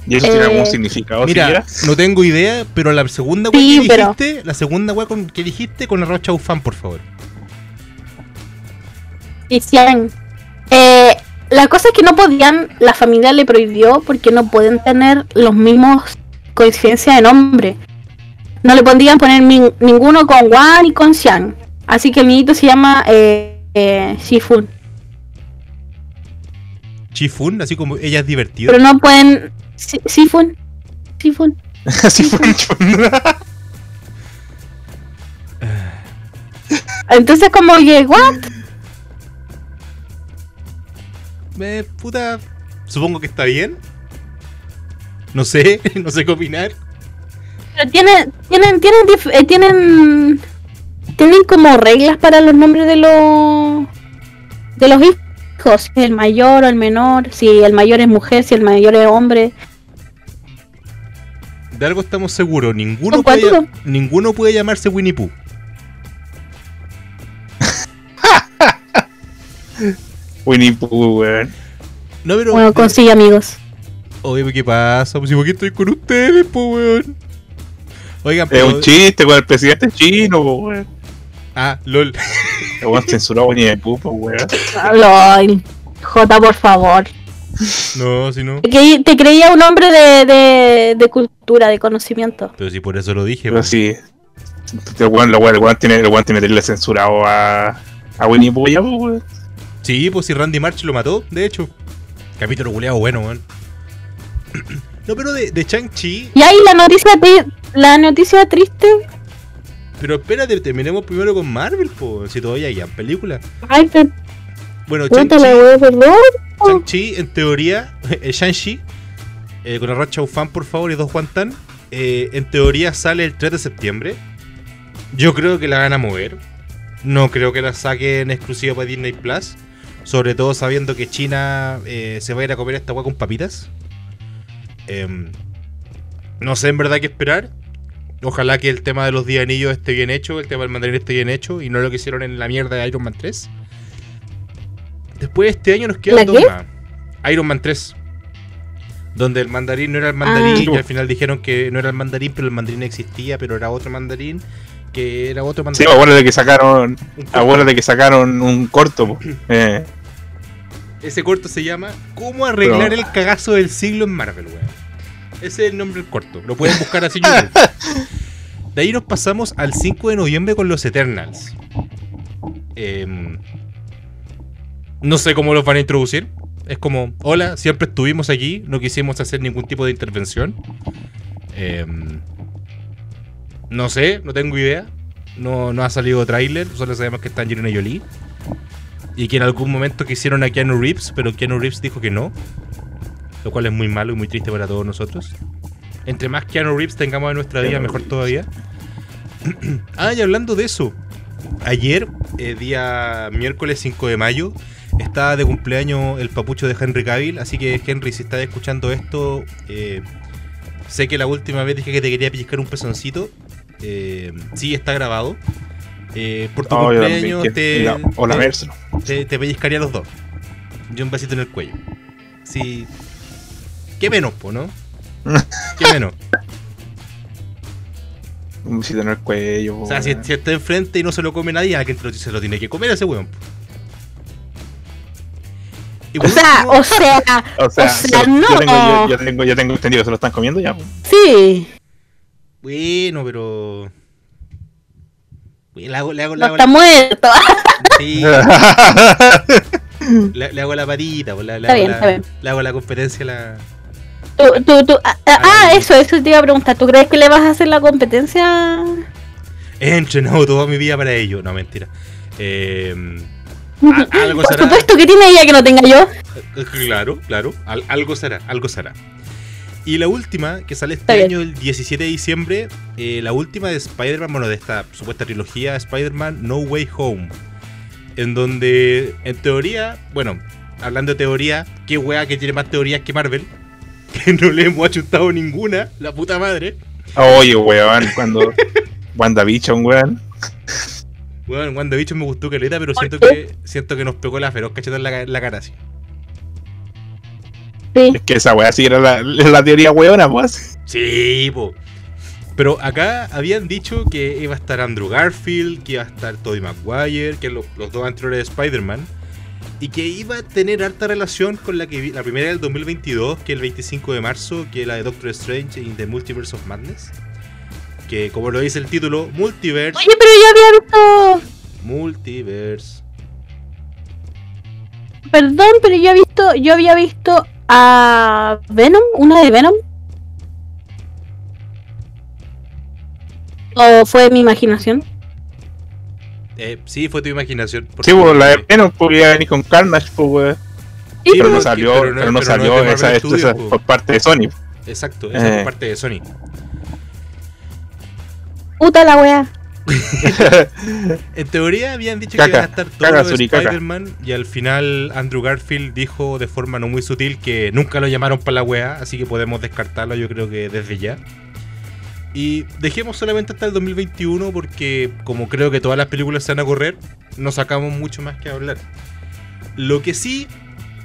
¿Y eso tiene Eh, algún significado Mira, siquiera? no tengo idea, pero la segunda wea Sí, que pero- dijiste, la segunda wea con, que dijiste con arroz chaufán, por favor. Xiang. Eh, la cosa es que no podían, la familia le prohibió porque no pueden tener los mismos coincidencias de nombre. No le podían poner min- ninguno con Wan y con Xiang. Así que el niñito se llama eh, eh, Shifun. Chifun, así como ella es divertida. Pero no pueden. Shifun. Así fue. Entonces, como que, ¿what? Eh, puta, supongo que está bien. No sé, no sé qué opinar. Pero tienen, tienen, tienen, eh, tienen, tienen como reglas para los nombres de los, de los hijos. El mayor o el menor, si el mayor es mujer, si el mayor es hombre. De algo estamos seguros, ninguno ¿Con puede, ninguno puede llamarse Winnie Pooh. Winnie Pooh, weón. No, pero. Bueno, consigue amigos. Oye, ¿qué pasa? Pues si porque estoy con ustedes, po, weón. Oigan, Es pero. un chiste con el presidente chino, po, weón. Ah, lol. El weón censuró a Winnie Pooh, po, weón. Ay, J, por favor. No, si no. Te, creí- te creía un hombre de, de, de cultura, de conocimiento. Pero si por eso lo dije, Pero po. sí. El weón, el weón, el weón tiene, el weón tiene censurado a, a Winnie Pooh ya, po, weón. Sí, pues si Randy March lo mató, de hecho. Capítulo culeado bueno, weón. No, pero de, de Chang-Chi. Y ahí la noticia, la noticia triste. Pero espérate, terminemos primero con Marvel, po. Si todavía hay película. Ay, pero Bueno. Shang-Chi, en teoría, el Shang-Chi, eh, con Arroz Chau Fan, por favor, y dos Juan Tan, eh, en teoría sale el 3 de septiembre. Yo creo que la van a mover. No creo que la saquen exclusiva para Disney Plus. Sobre todo sabiendo que China eh, se va a ir a comer esta agua con papitas. Em, no sé en verdad qué esperar. Ojalá que el tema de los 10 anillos esté bien hecho, el tema del mandarín esté bien hecho y no lo que hicieron en la mierda de Iron Man 3. Después de este año nos ¿La quedan dos qué? más. Iron Man 3. Donde el mandarín no era el mandarín Ah. y al final dijeron que no era el mandarín, pero el mandarín existía, pero era otro mandarín, que era otro Sí, mandarín. acuérdate que sacaron, Un corto. acuérdate que sacaron un corto. Eh, Ese corto se llama ¿Cómo arreglar Pero- el cagazo del siglo en Marvel, weón? Ese es el nombre del corto. Lo pueden buscar así en YouTube. De ahí nos pasamos al 5 de noviembre con los Eternals. Em, no sé cómo los van a introducir. Es como, hola, siempre estuvimos aquí, no quisimos hacer ningún tipo de intervención. Em, no sé, no tengo idea. No, no ha salido tráiler, solo sabemos que está Angelina Jolie. Y que en algún momento quisieron a Keanu Reeves, pero Keanu Reeves dijo que no. Lo cual es muy malo y muy triste para todos nosotros. Entre más Keanu Reeves tengamos en nuestra vida, mejor todavía. ah, y hablando de eso. Ayer, eh, día miércoles 5 de mayo, estaba de cumpleaños el papucho de Henry Cavill. Así que, Henry, si estás escuchando esto, eh, sé que la última vez dije que te quería pellizcar un pezoncito. Eh, sí, está grabado. Eh, por tu yo cumpleaños también, te, que- la- o la te- verso. te, te pellizcaría los dos. Y un besito en el cuello. Sí. ¿Qué menos, po, no? ¿Qué menos? Un besito en el cuello. O sea, si, si está enfrente y no se lo come nadie, alguien lo- se lo tiene que comer a ese weón. po. Y O sea, o sea, O sea, o sea, yo, no. yo tengo, yo, yo tengo, yo tengo entendido que se lo están comiendo ya. po. sí, Bueno, pero. Le hago, le hago, le no hago está la, muerto. sí, le, le hago la patita, po, le, le Está hago bien, la, está bien. le hago la competencia a la. Tú, tú, tú- ah, ah, eso, eso te iba a preguntar. ¿Tú crees que le vas a hacer la competencia? He entrenado toda mi vida para ello. No, mentira. Eh, algo Por será. supuesto que tiene ella que no tenga yo. Eh, Claro, claro. Al- algo será, algo será. Y la última, que sale este Está bien. año, el 17 de diciembre, eh, la última de Spider-Man, bueno, de esta supuesta trilogía Spider-Man No Way Home. En donde, en teoría, bueno, hablando de teoría, qué wea que tiene más teorías que Marvel. Que no le hemos achutado ninguna, la puta madre. Oye, weón, cuando WandaVision, weón. Bueno, WandaVision me gustó caleta, pero ¿Por siento qué? que siento que nos pegó la feroz cacheta en la, ca- en la cara así. Sí. Es que esa weá sí era la, la teoría weona, pues. Sí, po. Pero acá habían dicho que iba a estar Andrew Garfield, que iba a estar Tobey Maguire, que los, los dos anteriores de Spider-Man, y que iba a tener harta relación con la que vi- la primera del 2022, que es el 25 de marzo, que es la de Doctor Strange in the Multiverse of Madness. Que como lo dice el título, Multiverse, Oye, pero yo había visto. Multiverse Perdón, pero yo he visto, yo había visto a Venom, una de Venom. ¿O fue mi imaginación? Eh, sí, fue tu imaginación. Sí, pues supuesto la de que- Venom podía venir con Carnage, pues. Sí, Pero no es que- salió, pero pero no- pero no es salió esa, po. por parte de Sony. Exacto, esa es Eh. por parte de Sony. Puta la wea. En teoría habían dicho que iban a estar todos los. Spider-Man y al final Andrew Garfield dijo de forma no muy sutil que nunca lo llamaron para la weá, así que podemos descartarlo yo creo que desde ya. Y dejemos solamente hasta el 2021 porque como creo que todas las películas se van a correr, no sacamos mucho más que hablar. Lo que sí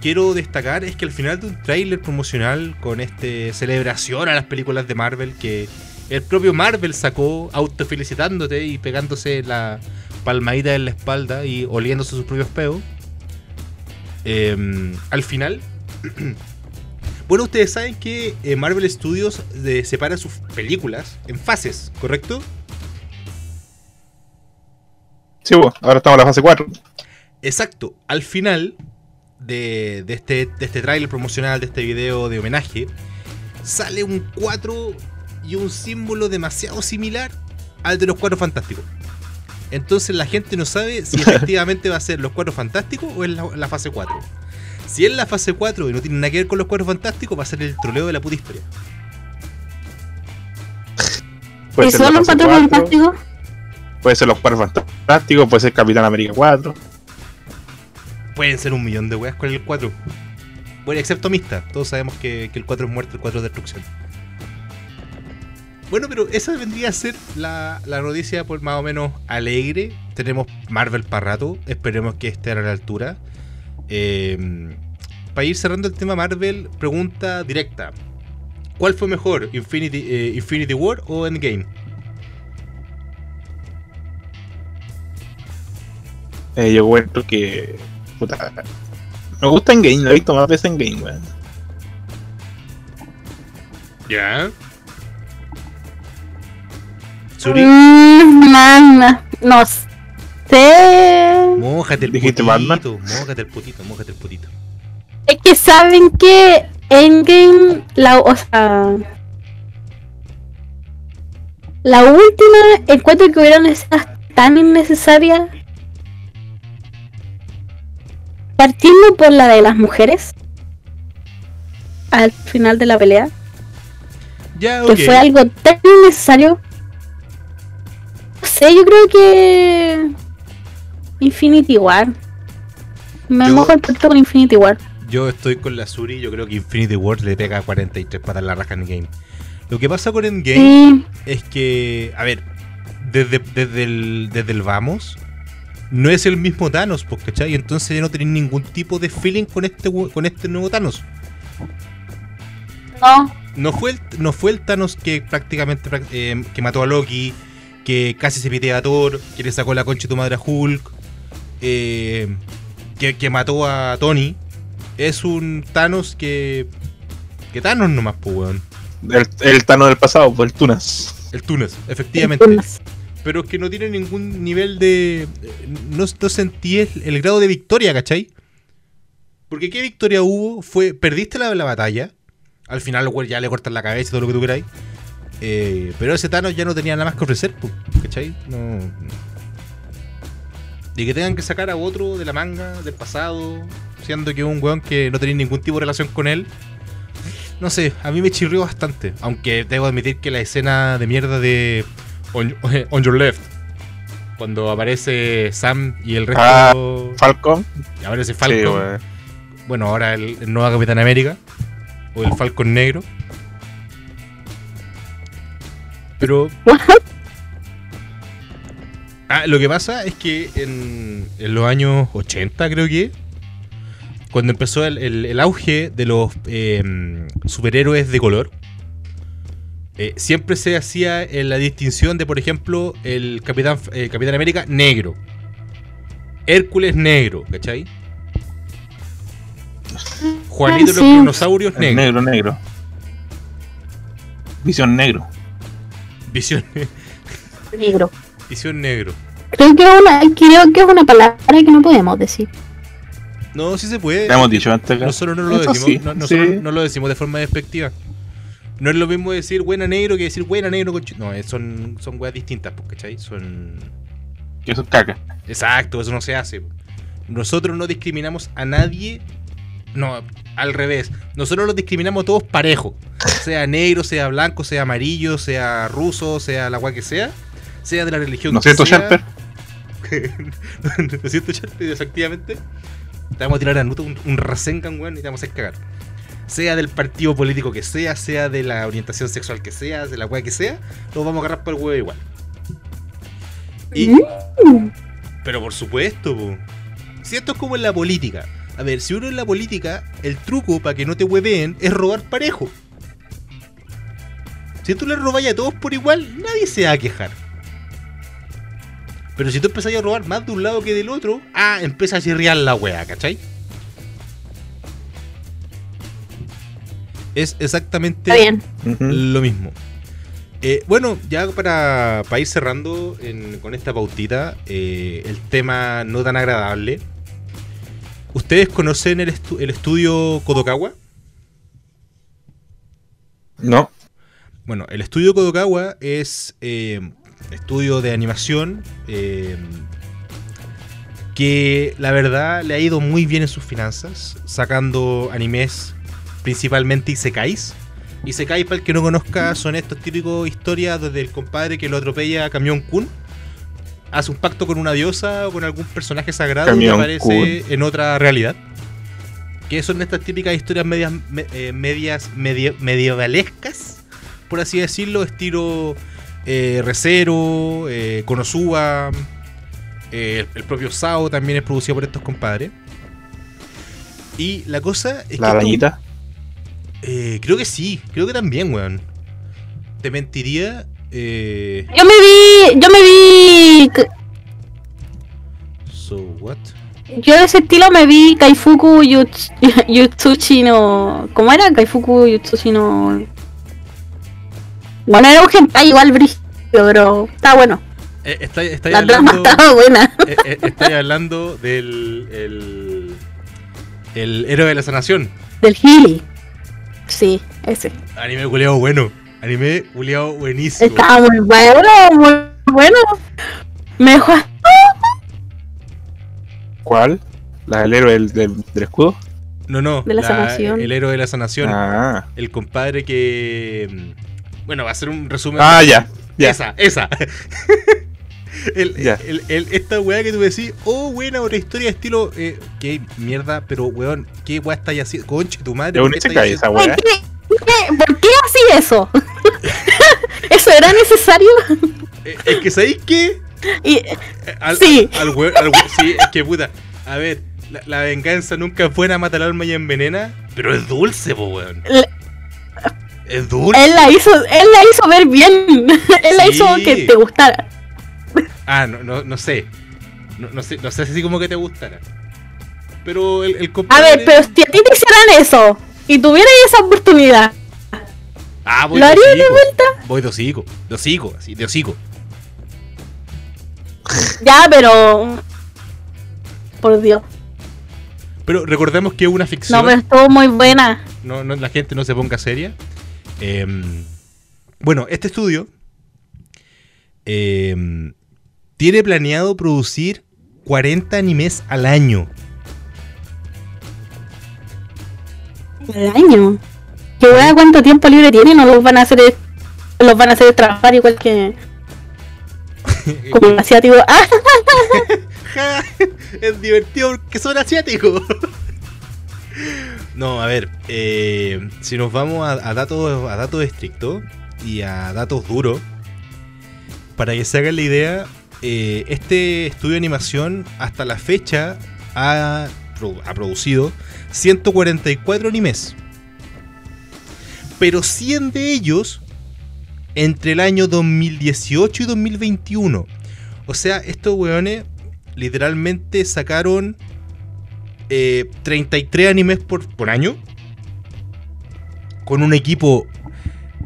quiero destacar es que al final de un tráiler promocional con este celebración a las películas de Marvel que el propio Marvel sacó autofelicitándote y pegándose la palmadita en la espalda y oliéndose sus propios peos. Eh, al final, bueno, ustedes saben que eh, Marvel Studios eh, separa sus películas en fases, ¿correcto? Sí, pues, ahora estamos en la fase 4. Exacto, al final de, de este, de este tráiler promocional, de este video de homenaje, sale un 4 y un símbolo demasiado similar al de los Cuatro Fantásticos. Entonces la gente no sabe si efectivamente va a ser los Cuatro Fantásticos o es la, la fase 4. Si es la fase 4 y no tiene nada que ver con los Cuatro Fantásticos, va a ser el troleo de la puta historia. Puede ¿Y solo fase cuatro 4, fantásticos? Puede ser los Cuatro Fantásticos, puede ser Capitán América 4. Pueden ser un millón de weas con el 4. Bueno, excepto Mista. Todos sabemos que, que el 4 es muerte, el 4 es destrucción. Bueno, pero esa vendría a ser la, la noticia por más o menos alegre. Tenemos Marvel para rato. Esperemos que esté a la altura. Eh, para ir cerrando el tema Marvel, pregunta directa. ¿Cuál fue mejor? ¿Infinity, eh, Infinity War o Endgame? Eh, yo cuento que. Puta. Me gusta en game, lo he visto más veces en game, weón. Ya. Suri, Mm, no sé. mójate el ¿Dijiste putito, mójate el putito, mójate el putito. Es que saben que Endgame, la, o sea, la última encuentro que hubieron escenas tan innecesarias. Partiendo por la de las mujeres. Al final de la pelea. Ya, Que fue algo tan innecesario. Sé, yo creo que. Infinity War. Me Yo- mojo el con Infinity War. Yo estoy con la Suri, yo creo que Infinity War le pega 43 patas en la raja en Endgame. Lo que pasa con Endgame Sí, es que, a ver, desde, desde, el, desde el vamos, no es el mismo Thanos, pues, ¿cachai? Entonces ya no tenéis ningún tipo de feeling con este, con este nuevo Thanos. no. No fue el, no fue el Thanos que prácticamente eh, que mató a Loki, que casi se pitea a Thor, que le sacó la concha de tu madre a Hulk, eh, que, que mató a Tony. Es un Thanos que. que Thanos nomás, pues, weón. El, el Tano del pasado, pues el Tunas. El Tunas, efectivamente. Pero que no tiene ningún nivel de. No, no sentí el, el grado de victoria, ¿cachai? Porque qué victoria hubo fue. Perdiste la, la batalla. Al final ya le cortan la cabeza y todo lo que tú queráis. Eh, pero ese Thanos ya no tenía nada más que ofrecer, pu, ¿cachai? No. Y que tengan que sacar a otro de la manga, del pasado, siendo que es un weón que no tenía ningún tipo de relación con él. No sé, a mí me chirrió bastante. Aunque debo admitir que la escena de mierda de On, on Your Left, cuando aparece Sam y el resto. Ah, Falcon. y aparece Falcon. bueno, ahora el, el nuevo Capitán América. O el Falcon Negro. Pero Ah, lo que pasa es que en, en los años 80, creo que, cuando empezó el, el- el auge de los eh, superhéroes de color, eh, siempre se hacía eh, la distinción de, por ejemplo, el Capitán, el Capitán América negro, Hércules negro, ¿cachai? Juanito los Ah, sí. dinosaurios El negro. negro, negro. Visión negro. Visión, Negro. visión negro. Creo que, es una, creo que es una palabra que no podemos decir. No, sí se puede. Hemos dicho antes acá. Nosotros no lo Eso decimos, sí, no, nosotros sí. no lo decimos de forma despectiva. No es lo mismo decir buena negro que decir buena negro con No, eh, son, son weas distintas, pues, ¿cachai? Son. Que eso es caca. Exacto, eso no se hace. Nosotros no discriminamos a nadie. No, al revés. Nosotros los discriminamos todos parejos. Sea negro, sea blanco, sea amarillo, sea ruso, sea la gua que sea. Sea de la religión ¿No que cierto, sea. Sharper? ¿No es cierto, Sharper? Efectivamente. Te vamos a tirar a Naruto un, un Rasengan, weón, y te vamos a cagar. Sea del partido político que sea, sea de la orientación sexual que sea, de la weá que sea, los vamos a agarrar por el huevo igual. Y, pero por supuesto, po. si esto es como en la política. A ver, si uno en la política, el truco para que no te hueveen es robar parejo. Si tú le robáis a todos por igual, nadie se va a quejar. Pero si tú empezás a robar más de un lado que del otro, ah, empieza a chirriar la wea, ¿cachai? Es exactamente bien. Lo mismo. Eh, bueno, ya para, para ir cerrando en- con esta pautita, eh, el tema no tan agradable. ¿Ustedes conocen el, estu- el estudio Kodokawa? No. Bueno, el estudio Kodokawa es eh, estudio de animación eh, que la verdad le ha ido muy bien en sus finanzas, sacando animes principalmente isekais. Isekais, para el que no conozca, son estos típicos historias desde el compadre que lo atropella a Camión Kun, hace un pacto con una diosa o con algún personaje sagrado Camión aparece en otra realidad. Que son estas típicas historias medias, me- eh, medias medio- medievalescas, por así decirlo, estilo eh, Recero, eh, Konosuba, eh, el propio Sao también es producido por estos compadres. Y la cosa es La que... arañita. creo que sí, creo que también, weón. Te mentiría. Eh, Yo me vi, yo me vi, so what? yo de ese estilo me vi Kaifuku Yuts- Yutsushi no, ¿cómo era? Kaifuku Yutsushi no. Bueno, era un hentai igual brígido, pero está bueno. Eh, está, La trama hablando, estaba buena. eh, eh, estáis hablando del. El, el héroe de la sanación. Del Healy. Sí, ese. Anime culeado bueno. Anime culeado buenísimo. Estaba muy bueno, muy bueno. Me dejó ¿Cuál? ¿La del héroe del, del- del escudo? No, no. De la sanación. El héroe de la sanación. Ah. El compadre que. mm, Bueno, va a ser un resumen. Ah, ya. Ya. Esa, esa. El- Ya. el- el- esta weá que tú decís, oh, buena, otra historia de estilo. Eh, qué mierda, pero weón, qué weá estáis haciendo. Conche, tu madre. Es ¿por un isekai esa weá. ¿Qué- qué- ¿Por qué así eso? ¿Eso era necesario? Eh, es que sabéis qué. Y, Eh, Al, Sí. Al, al sí, es que puta. A ver, la, la venganza nunca es buena, mata al alma y envenena. Pero es dulce, po, weón. Le- Es dulce. él la hizo, él la hizo ver bien. él la hizo que te gustara. Ah, no, no, no sé. No, no sé. No sé si como que te gustara. Pero el, el A ver, pero si a ti te hicieran eso y tuvieras esa oportunidad, Ah, voy ¿lo de harías de vuelta? Voy de hocico. De hocico, así, de hocico. Ya, pero. Por Dios. Pero recordemos que es una ficción. No, pero estuvo muy buena. no, no, la gente no se ponga seria. Em, bueno, este estudio em, tiene planeado producir 40 animes al año. El año. Que wea cuánto tiempo libre tiene, no los van a hacer los van a hacer trabajar igual que como un asiático. ¡Ah! Es divertido porque son asiáticos. No, a ver, eh, si nos vamos a, a datos a datos estrictos y a datos duros, para que se hagan la idea, eh, este estudio de animación hasta la fecha ha, ha producido 144 animes. Pero 100 de ellos entre el año 2018 y 2021. O sea, estos weones literalmente sacaron eh, 33 animes por, año. Con un equipo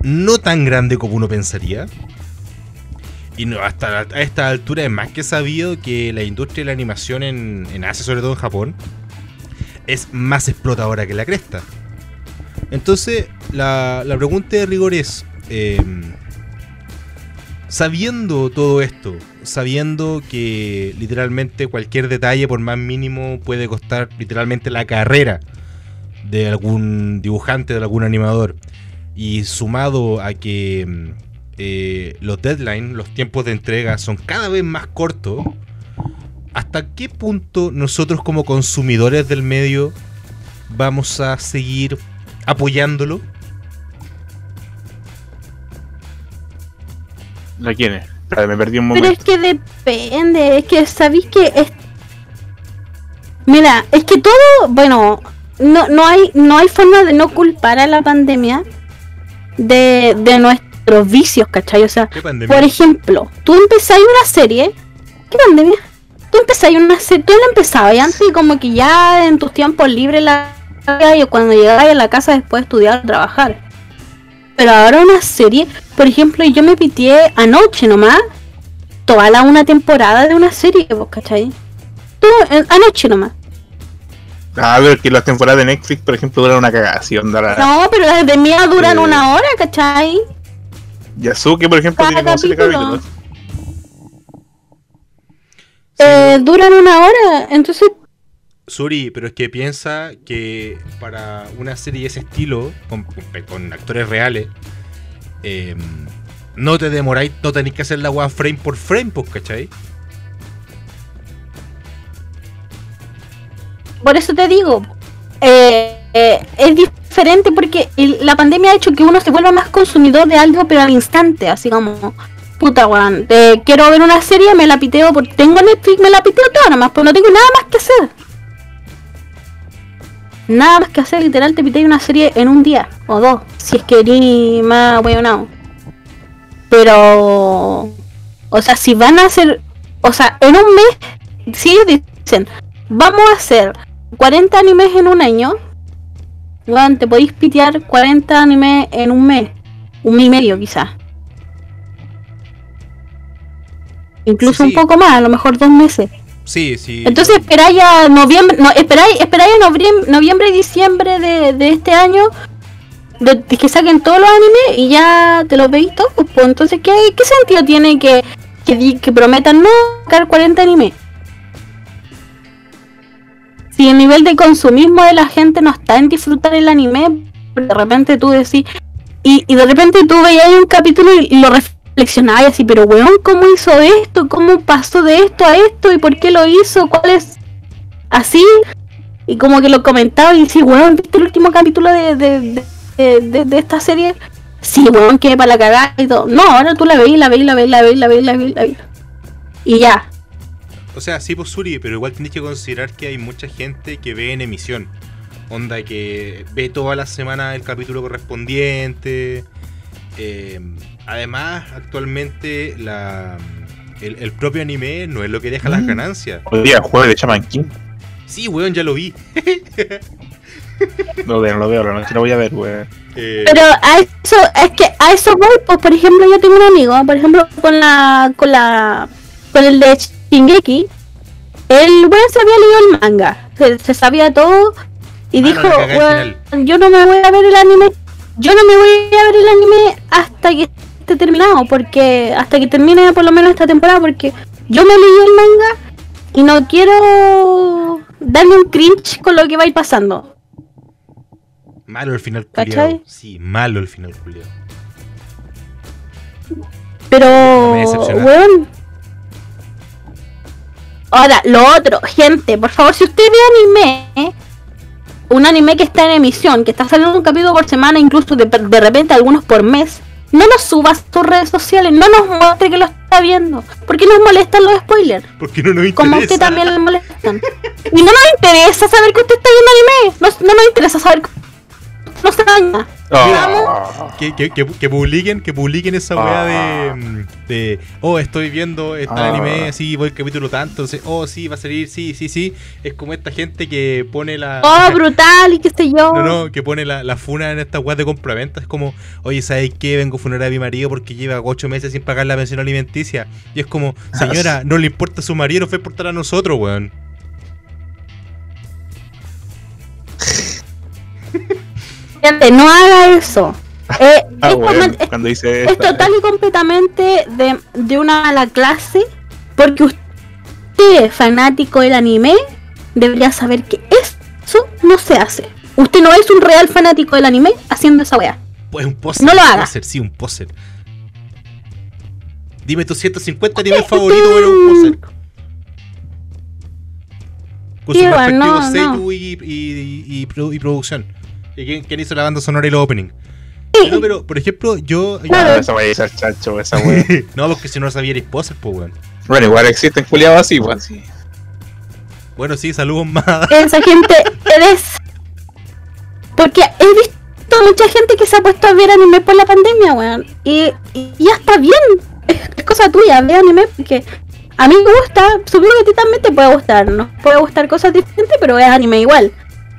no tan grande como uno pensaría. Y hasta a esta altura es más que sabido que la industria de la animación en, en Asia, sobre todo en Japón, es más explotadora que la cresta. Entonces, la, la pregunta de rigor es, eh, sabiendo todo esto, sabiendo que literalmente cualquier detalle, por más mínimo, puede costar literalmente la carrera de algún dibujante, de algún animador, y sumado a que mm, eh, los deadlines, los tiempos de entrega son cada vez más cortos, ¿hasta qué punto nosotros como consumidores del medio vamos a seguir apoyándolo? ¿La quién es? Me perdí un Pero es momento. que depende, es que sabéis que es... Mira, es que todo, bueno, no, no hay no hay forma de no culpar a la pandemia de, de nuestros vicios, ¿cachai? O sea, por ejemplo, tú empezáis una serie, ¿qué pandemia? Tú empezáis una serie, tú la empezabas y antes y como que ya en tus tiempos libres la y cuando llegabas a la casa después de estudiar o trabajar. Pero ahora una serie, por ejemplo, yo me pitié anoche nomás, toda la una temporada de una serie, ¿vos cachai? Todo, eh, anoche nomás. Ah, pero que las temporadas de Netflix, por ejemplo, duran una cagación. La... No, pero las de mía duran Eh. una hora, ¿cachai? Yasuke, por ejemplo, Cada tiene como capítulo. capítulos. Eh, duran una hora, entonces Suri, pero es que piensa que para una serie de ese estilo, con, con- con actores reales, eh, no te demoráis, no tenéis que hacer la weá frame por frame, pues, ¿cachai? por eso te digo, eh, eh, es diferente porque el- la pandemia ha hecho que uno se vuelva más consumidor de algo, pero al instante, así como, puta weón, eh, quiero ver una serie, me la piteo, porque tengo Netflix, me la piteo toda nomás, pues no tengo nada más que hacer. Nada más que hacer, literal, te piteo una serie en un día, o dos, si es que eres más weonado. Pero, o sea, si van a hacer, o sea, en un mes, si ellos dicen, vamos a hacer 40 animes en un año, weón, te podéis pitear 40 animes en un mes, un mes y medio quizás. Incluso Sí, un poco más, a lo mejor dos meses. Sí, sí. Entonces esperáis a noviembre, no, esperáis, esperáis a noviembre, noviembre y diciembre de, de este año de, de que saquen todos los animes y ya te los veis todos. Pues, entonces, ¿qué, qué sentido tiene que, que, que prometan no sacar 40 animes? Si el nivel de consumismo de la gente no está en disfrutar el anime, de repente tú decís, y, y de repente tú veías un capítulo y, lo reflexionabas y así, pero weón, ¿cómo hizo esto? ¿Cómo pasó de esto a esto? ¿Y por qué lo hizo? ¿Cuál es? Así, y como que lo comentaba y decís, weón, ¿viste el último capítulo de, de, de, de- esta serie? Sí, weón, que para la cagada y todo. No, ahora tú la veis, la veis, la veis, la veis, la veis, la veis, la veis. Y ya. O sea, sí, pues Suri, pero igual tenés que considerar que hay mucha gente que ve en emisión. Onda que ve toda la semana el capítulo correspondiente. Eh, además, actualmente la, el, el propio anime no es lo que deja las Mm. ganancias. Hoy día jueves de Shaman King. Sí, weón, ya lo vi. No veo, no lo veo, la noche lo voy a ver, weón. Eh, Pero a eso, es que a eso voy, pues por ejemplo yo tengo un amigo, por ejemplo con la, con la, con el de Shingeki, el weón se había leído el manga, se, se sabía todo y dijo, la cagá al "Weón, yo no me voy a ver el anime, yo no me voy a ver el anime hasta que esté terminado, porque hasta que termine por lo menos esta temporada, porque yo me leí el manga y no quiero darme un cringe con lo que va a ir pasando. malo el final culiado. Sí, malo el final culiado. Pero, weón. Ahora, lo otro, gente, por favor, si usted ve anime, un anime que está en emisión, que está saliendo un capítulo por semana, incluso de, de repente algunos por mes, no nos subas a tus redes sociales, no nos muestre que lo está viendo. ¿Por qué nos molestan los spoilers? Porque no nos interesa. Como a usted también le molestan. Y no nos interesa saber que usted está viendo anime. No, no nos interesa saber que no se daña. Oh. Que, que, que, que publiquen, que publiquen esa weá de, de oh estoy viendo este Ah. anime, sí, voy capítulo tanto, entonces, oh sí, va a salir, sí, sí, sí. Es como esta gente que pone la. Oh, brutal y qué sé yo. No, no, que pone la, la funa en estas weas de compraventa. Es como, oye, ¿sabes qué? Vengo a funar a mi marido porque lleva ocho meses sin pagar la pensión alimenticia. Y es como, señora, no le importa a su marido, nos va a importar a nosotros, weón. Gente, no haga eso. Eh, Ah, es, bueno, total- es- cuando dice es esta- total y completamente de, de una mala clase. Porque usted, fanático del anime, debería saber que eso no se hace. Usted no es un real fanático del anime haciendo esa wea. Pues un poser. No lo un haga. poser, sí, un poser. Dime tus 150 nivel favorito, pero un poser. Con su respectivo no, seiyuu no. y, y, y- y produ- y producción. ¿Y quién, quién hizo la banda sonora y los opening? No, pero, por ejemplo, yo... yo- Ah, esa wea es el chancho, esa wea. no, porque si no sabía eres poser, pues, weón. Bueno, igual existen culiados así, así. Bueno, sí, saludos más. Esa gente eres. Porque he visto mucha gente que se ha puesto a ver anime por la pandemia, weón. Y, y ya está bien. Es, es cosa tuya, ve anime porque a mí me gusta. Supongo que a ti también te puede gustar. Nos puede gustar cosas diferentes, pero es anime igual.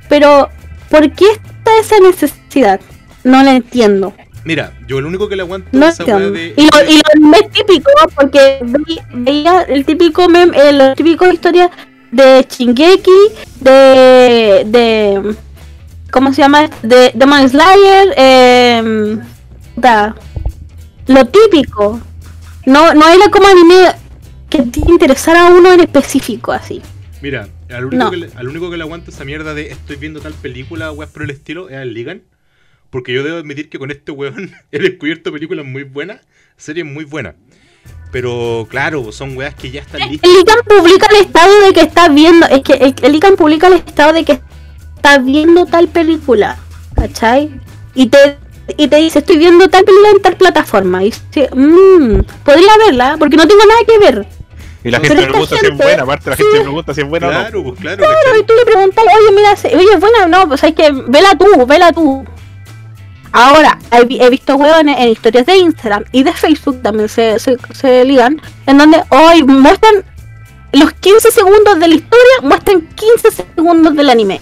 Pero, ¿por qué esa necesidad? No la entiendo. Mira, yo lo único que le aguanto No es esa weá entiendo. de... Y lo, y lo es típico, porque ve- veía el típico mem, eh, los típicos historias de Shingeki, de, de ¿cómo se llama? De Demon Slayer, eh, puta, lo típico. No, no era como anime que te interesara a uno en específico así. Mira, al único, No. que le, al único que le aguanto esa mierda de estoy viendo tal película, weas por el estilo, es al Ligan. Porque yo debo admitir que con este weón he descubierto películas muy buenas, series muy buenas. Pero claro, son weas que ya están listas. El ICANN publica el estado de que está viendo, es que el, el ICANN publica el estado de que está viendo tal película, ¿cachai? Y te, y te dice, estoy viendo tal película en tal plataforma. Y dice, mmm, podría verla, porque no tengo nada que ver. Y la Pero gente esta pregunta si es gente- buena, aparte la gente sí. pregunta si es buena o no. Claro, pues claro. Claro, y tú le preguntas, oye, mira, oye, es buena, no, pues hay que, vela tú, vela tú. Ahora, he, vi- he visto huevones en historias de Instagram y de Facebook también se, se, se ligan, en donde hoy muestran los 15 segundos de la historia, muestran 15 segundos del anime.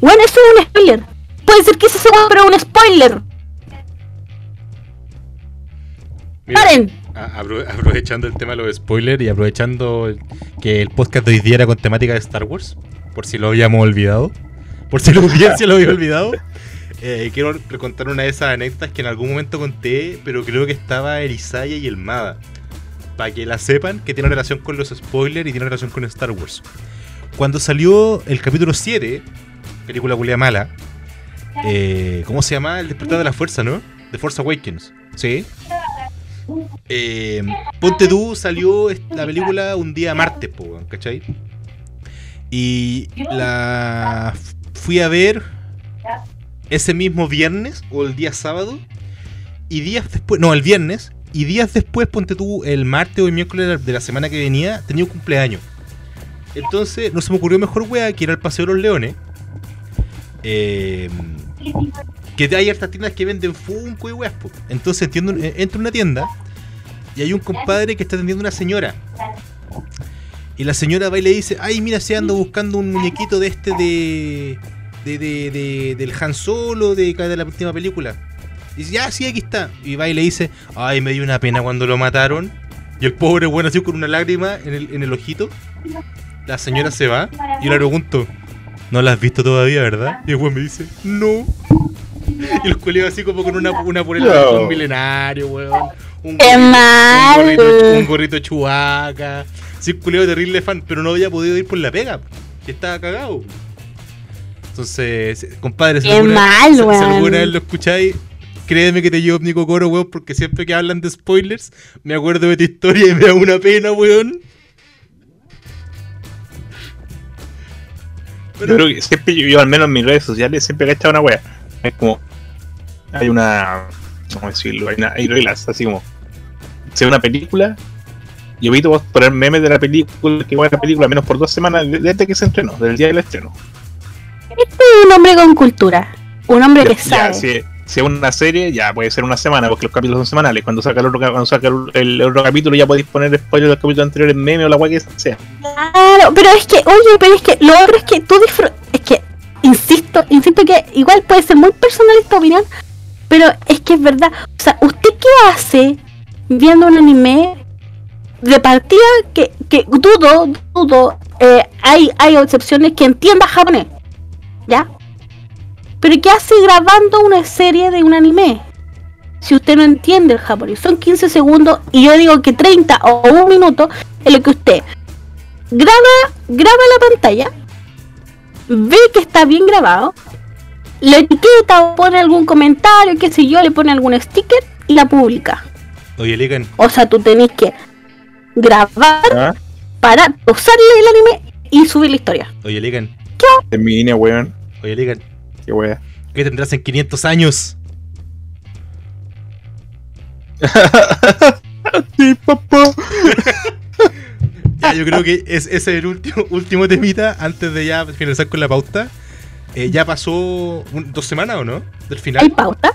Bueno, eso es un spoiler. Puede ser 15 segundos, pero es un spoiler. Mira, ¡Paren! Aprovechando el tema de los spoilers y aprovechando que el podcast de hoy día era con temática de Star Wars, por si lo habíamos olvidado, por si la audiencia lo había olvidado, eh, quiero contar una de esas anécdotas que en algún momento conté, pero creo que estaba el Isaya y el Mada. Para que la sepan, que tiene relación con los spoilers y tiene relación con Star Wars. Cuando salió el capítulo 7, película culia mala, eh, ¿cómo se llama? El despertar de la fuerza, ¿no? The Force Awakens. Sí. Eh, Ponte tú salió la película un día martes, po, ¿cachai? Y la fui a ver ese mismo viernes o el día sábado. Y días después, no, el viernes. Y días después, ponte tú, el martes o el miércoles de la- de la semana que venía, tenía un cumpleaños. Entonces, no se me ocurrió mejor wea que ir al Paseo de los Leones. Eh, que hay hartas tiendas que venden Funko y weas. Entonces entiendo, eh, entro a una tienda y hay un compadre que está atendiendo a una señora. Y la señora va y le dice, ay, mira, se ando buscando un muñequito de este de. de, de, de- del Han Solo de, de la última película. Y dice, ya, sí, aquí está. Y va y le dice, ay, me dio una pena cuando lo mataron. Y el pobre bueno así con una lágrima en el, en el ojito. La señora se va y le pregunto, no la has visto todavía, ¿verdad? Y el weón me dice, no. Y los colegas así como con una, una polera de No. halcón milenario, weón. Un ¡Qué gorrito- mal! Un gorrito, un gorrito chubaca. Sí, un culeo terrible fan, pero no había podido ir por la pega. Que estaba cagado. Entonces, compadre, si ¡Qué alguna- mal, si- si weón! alguna vez lo escucháis, créeme que te llevo Nico Coro, weón, porque siempre que hablan de spoilers, me acuerdo de tu historia y me da una pena, weón. Yo creo que siempre yo, yo, al menos en mis redes sociales, siempre he cachado una wea. Es como. Hay una. ¿Cómo decirlo? Hay, una- hay reglas, así como. Si es una película, yo evito poner memes de la película, que va la película, al menos por dos semanas desde que se estrenó, desde el día del estreno. Este es un hombre con cultura. Un hombre que Ya, sabe. si, si es una serie, ya puede ser una semana, porque los capítulos son semanales. Cuando saca el otro, cuando saca el, el otro capítulo, ya podéis poner spoiler del capítulo anterior en meme o la wea que sea. Claro, pero es que, oye, pero es que lo otro es que tú disfrutas. Es que, insisto, insisto que igual puede ser muy personal esta pero es que es verdad. O sea, ¿usted qué hace viendo un anime de partida que, que dudo, dudo, eh, hay, hay excepciones que entienda japonés? ¿Ya? Pero ¿qué hace grabando una serie de un anime? Si usted no entiende el japonés, son 15 segundos y yo digo que 30 o un minuto es lo que usted graba, graba la pantalla, ve que está bien grabado, lo etiqueta o pone algún comentario, qué sé yo, le pone algún sticker y la publica. Oye, Ligan, O sea, tú tenés que grabar ¿Ah? para usarle el anime y subir la historia. oye, Ligan, En mi línea, weón. oye, Ligan. Qué wea. ¿Qué tendrás en 500 años? Sí, papá. Ya, yo creo que es, ese es el último, último temita antes de ya finalizar con la pauta. Eh, ya pasó un- dos semanas o no? Del ¿Hay final. pauta?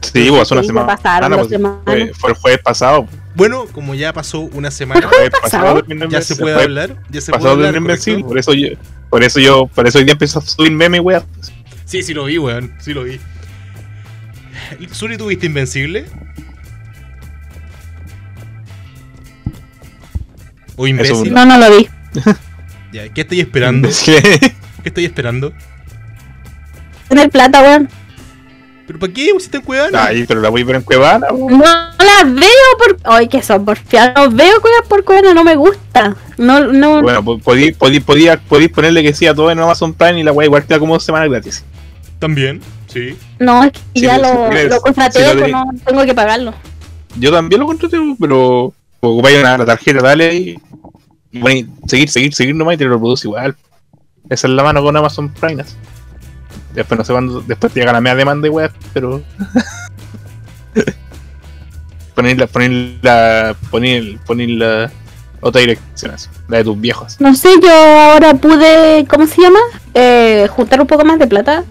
Sí, pues, hace una Sí, semana. pasaron Ah, no, dos pues, semanas. Fue, fue el jueves pasado. Bueno, como ya pasó una El semana, jueves pasado? ya se puede hablar. Ya se puede hablar. ¿correcto? Por eso yo, por eso yo, por eso hoy día empezó a subir meme, weón. Sí, sí lo vi, weón. Sí lo vi. Suri, ¿tuviste Invencible? ¿O imbécil? No, no lo vi. Ya, ¿Qué estoy esperando? ¿Qué estoy esperando? Tener plata, weón. ¿Pero para qué? ¿Vos estás en Cuevana? Ay, pero la voy a ver en Cuevana, weón. No la veo por. Ay, que son porfiados. No veo cosas por cuerno, no me gusta. No, no. Bueno, pues podí, podí, podía, podí ponerle que sí a todo en Amazon Prime y la weá igual te da como dos semanas gratis. También, sí. No, es que Si ya lo- lo, lo contraté, si no tengo que pagarlo. Yo también lo contraté, pero ocupáis una la tarjeta, dale. Y ponéis seguir, seguir, seguir nomás y te lo reproduce igual. Esa es la mano con Amazon Prime. Después no sé cuándo, después te llega la media demanda y weá, pero. poner la, poner la, poner, poner la otra dirección la de tus viejos. No sé, yo ahora pude, ¿cómo se llama? Eh, juntar un poco más de plata.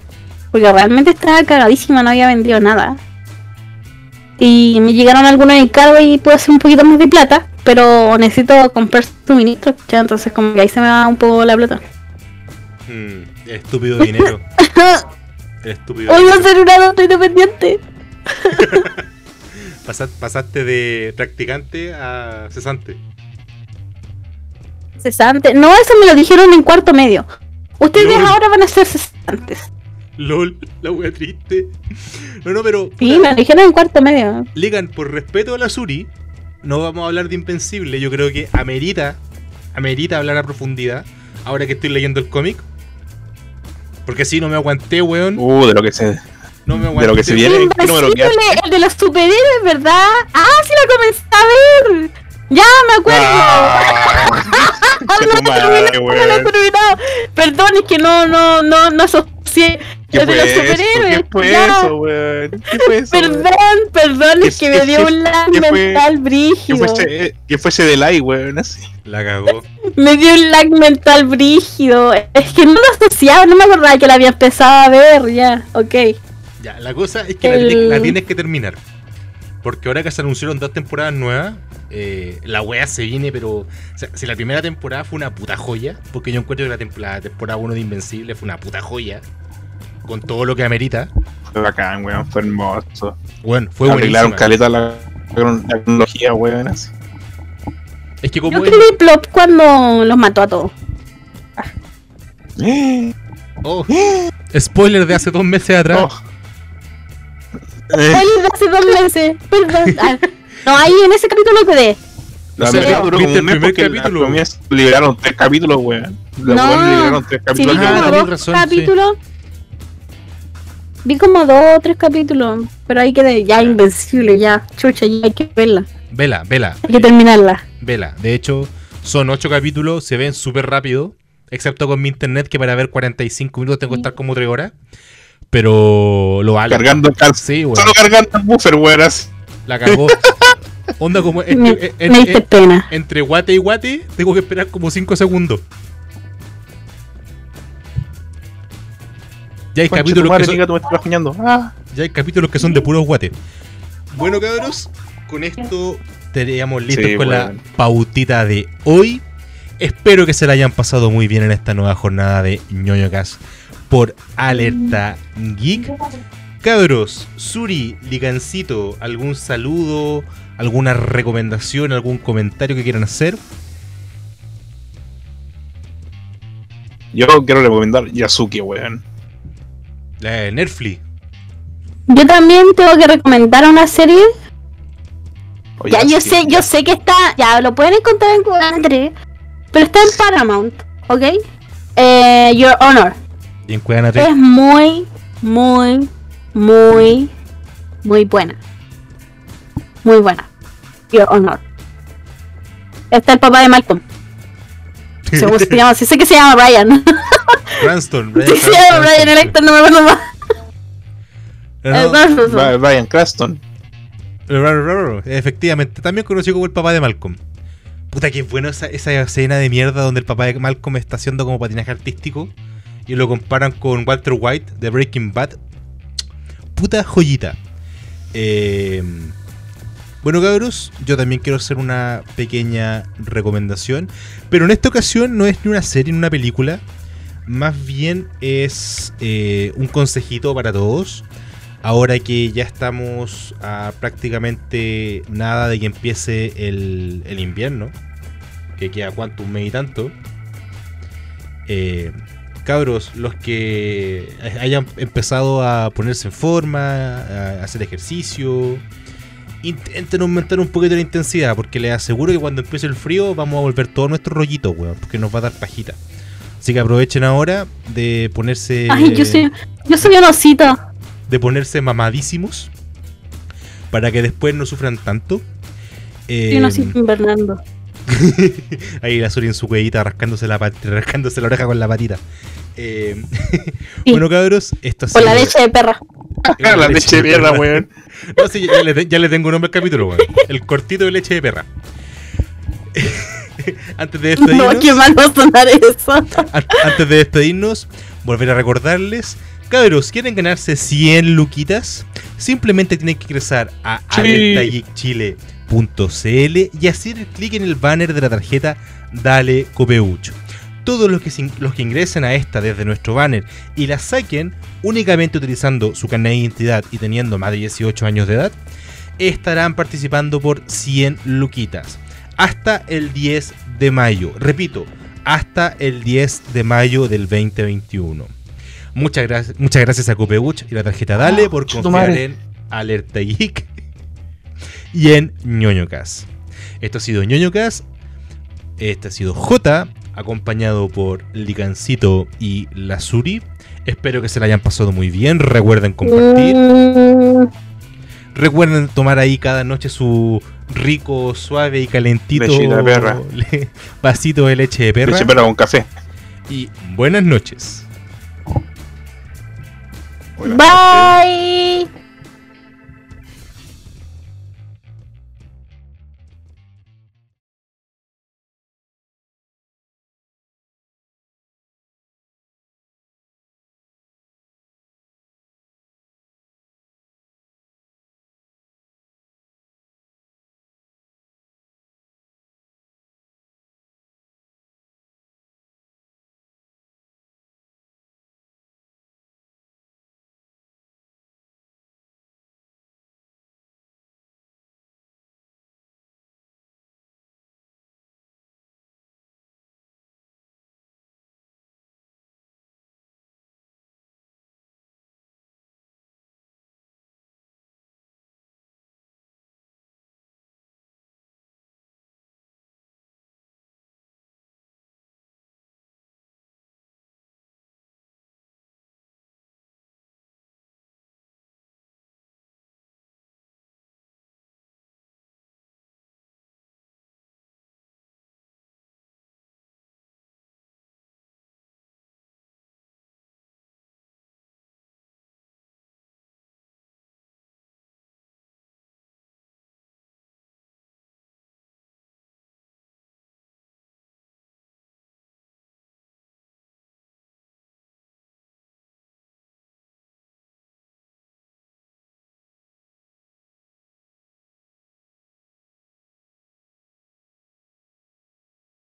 Porque realmente estaba cagadísima, no había vendido nada. Y me llegaron algunos encargos y pude hacer un poquito más de plata. Pero necesito comprar suministros, ya, entonces como que ahí se me va un poco la plata. Mm, el estúpido dinero. El estúpido Hoy va a dinero. ser un adulto independiente. Pasa- pasaste de practicante a cesante. Cesante. No, eso me lo dijeron en cuarto medio. Ustedes ahora van a ser cesantes. LOL, la wea triste. No, no, pero. Sí, me dijeron en cuarto medio. Ligan, por respeto a la Suri, no vamos a hablar de Invencible. Yo creo que amerita, amerita hablar a profundidad. Ahora que estoy leyendo el cómic. Porque si no me aguanté, weón. Uh, de lo que se. No me de lo que se viene. el de los superhéroes, ¿verdad? Ah, sí la comencé a ver. Ya me acuerdo. Ah, no, madre, no terminado. Perdón, es que no, no, no, no. ¿Qué de fue los eso? superhéroes. ¿Qué fue ya. eso, weón? ¿Qué fue eso? weón? Perdón, perdón, es ¿Qué- que me qué- dio qué- un lag qué fue- mental brígido. fuese, que fuese de like, weón, así. La cagó. Me dio un lag mental brígido. Es que no lo asociaba, no me acordaba que la había empezado a ver. Ya, ok. Ya, la cosa es que la, El- tienes, la tienes que terminar. Porque ahora que se anunciaron dos temporadas nuevas, eh, la wea se viene, pero. O sea, si la primera temporada fue una puta joya, porque yo encuentro que la, tem- la temporada 1 de Invencible fue una puta joya, con todo lo que amerita. Fue bacán, weón, fue hermoso. Bueno, fue Arreglaron caleta la, la tecnología, weón, así. Es que Yo como es- escribí plop cuando los mató a todos. Oh, spoiler de hace dos meses atrás. Oh. Eh, Spoiler de hace dos meses. Perdón. Ah, no, ahí en ese capítulo quedé. la O sea, verdad duró como ¿viste un mes porque capítulo? liberaron tres capítulos, weón. Los No. liberaron tres capítulos. Ah, dos razón, sí. Vi como dos o tres capítulos. Pero ahí quedé ya invencible, ya. Chucha, ya hay que verla. Vela, vela, Hay que terminarla. vela. De hecho, son ocho capítulos, se ven súper rápido. Excepto con mi internet, que para ver 45 minutos tengo que estar como 3 horas. Pero lo vale. Cargando el Sí, weón. Solo cargando el buffer, weón. La cagó. Onda como en- Me, en- en- me diste en- pena. entre guate y guate, tengo que esperar como 5 segundos. Ya hay Concha capítulos madre, que son, tú me. Ah. ya hay capítulos que son de puros guate. Bueno, cabros, con esto estaríamos listos Sí, con la pautita de hoy. Espero que se la hayan pasado muy bien en esta nueva jornada de ñoñocas por Alerta Geek. Cabros, Suri, Ligancito, ¿algún saludo, alguna recomendación, algún comentario que quieran hacer? Yo quiero recomendar Yasuki, weón. La de Netflix. Yo también tengo que recomendar una serie. Oye, ya, yo sé, yo sé que está. Ya, lo pueden encontrar en Google, pero está en Paramount, ¿ok? Eh, Your Honor. Y en 3. Es muy, muy, muy, muy buena. Muy buena. Your Honor. Está el papá de Malcolm. ¿Cómo se llama? Sí sé que se llama Brian. Cranston. Sí Brian, el actor no me acuerdo más. No, Brian Cranston. Efectivamente, también conocido como el papá de Malcolm. Puta, que bueno esa, esa escena de mierda donde el papá de Malcolm está haciendo como patinaje artístico y lo comparan con Walter White de Breaking Bad. Puta joyita. Eh, bueno, cabros, yo también quiero hacer una pequeña recomendación. Pero en esta ocasión no es ni una serie ni una película. Más bien es eh, un consejito para todos. Ahora que ya estamos a prácticamente nada de que empiece el, invierno, que queda cuánto, un mes y tanto. Eh, cabros, los que hayan empezado a ponerse en forma, a hacer ejercicio, intenten aumentar un poquito la intensidad, porque les aseguro que cuando empiece el frío vamos a volver todo nuestro rollito, weón, porque nos va a dar pajita. Así que aprovechen ahora de ponerse Ay, yo soy, yo soy un osito. de ponerse mamadísimos para que después no sufran tanto. Soy un Eh, osito invernando. ahí la Suri en su cuellita rascándose la, rascándose la oreja con la patita. Eh, Sí. Bueno, cabros, esto Por la leche de perra. la leche de mierda, weón. No, sí, ya, le, ya le tengo un nombre al capítulo, weón. El cortito de leche de perra. Antes de despedirnos, No, qué mal va a sonar eso. an- antes de despedirnos, volver a recordarles, cabros, ¿quieren ganarse 100 luquitas? Simplemente tienen que ingresar a Sí. alertageekchile.cl y hacer clic en el banner de la tarjeta Dale Copeucho. Todos los que, los que ingresen a esta desde nuestro banner y la saquen únicamente utilizando su carnet de identidad y teniendo más de 18 años de edad, estarán participando por 100 luquitas hasta el 10 de mayo. Repito, hasta el 10 de mayo del 2021. Muchas gracias, muchas gracias a Copeuch y la tarjeta Dale Ah, por confiar en Alerta Geek y en ñoñocas. Esto ha sido ñoñocas. Este ha sido J, acompañado por Licancito y Lazuri. Espero que se la hayan pasado muy bien. Recuerden compartir. Recuerden tomar ahí cada noche su rico, suave y calentito de perra. vasito de leche de perra. Leche de perra con café. Y buenas noches. Buenas noches. Bye.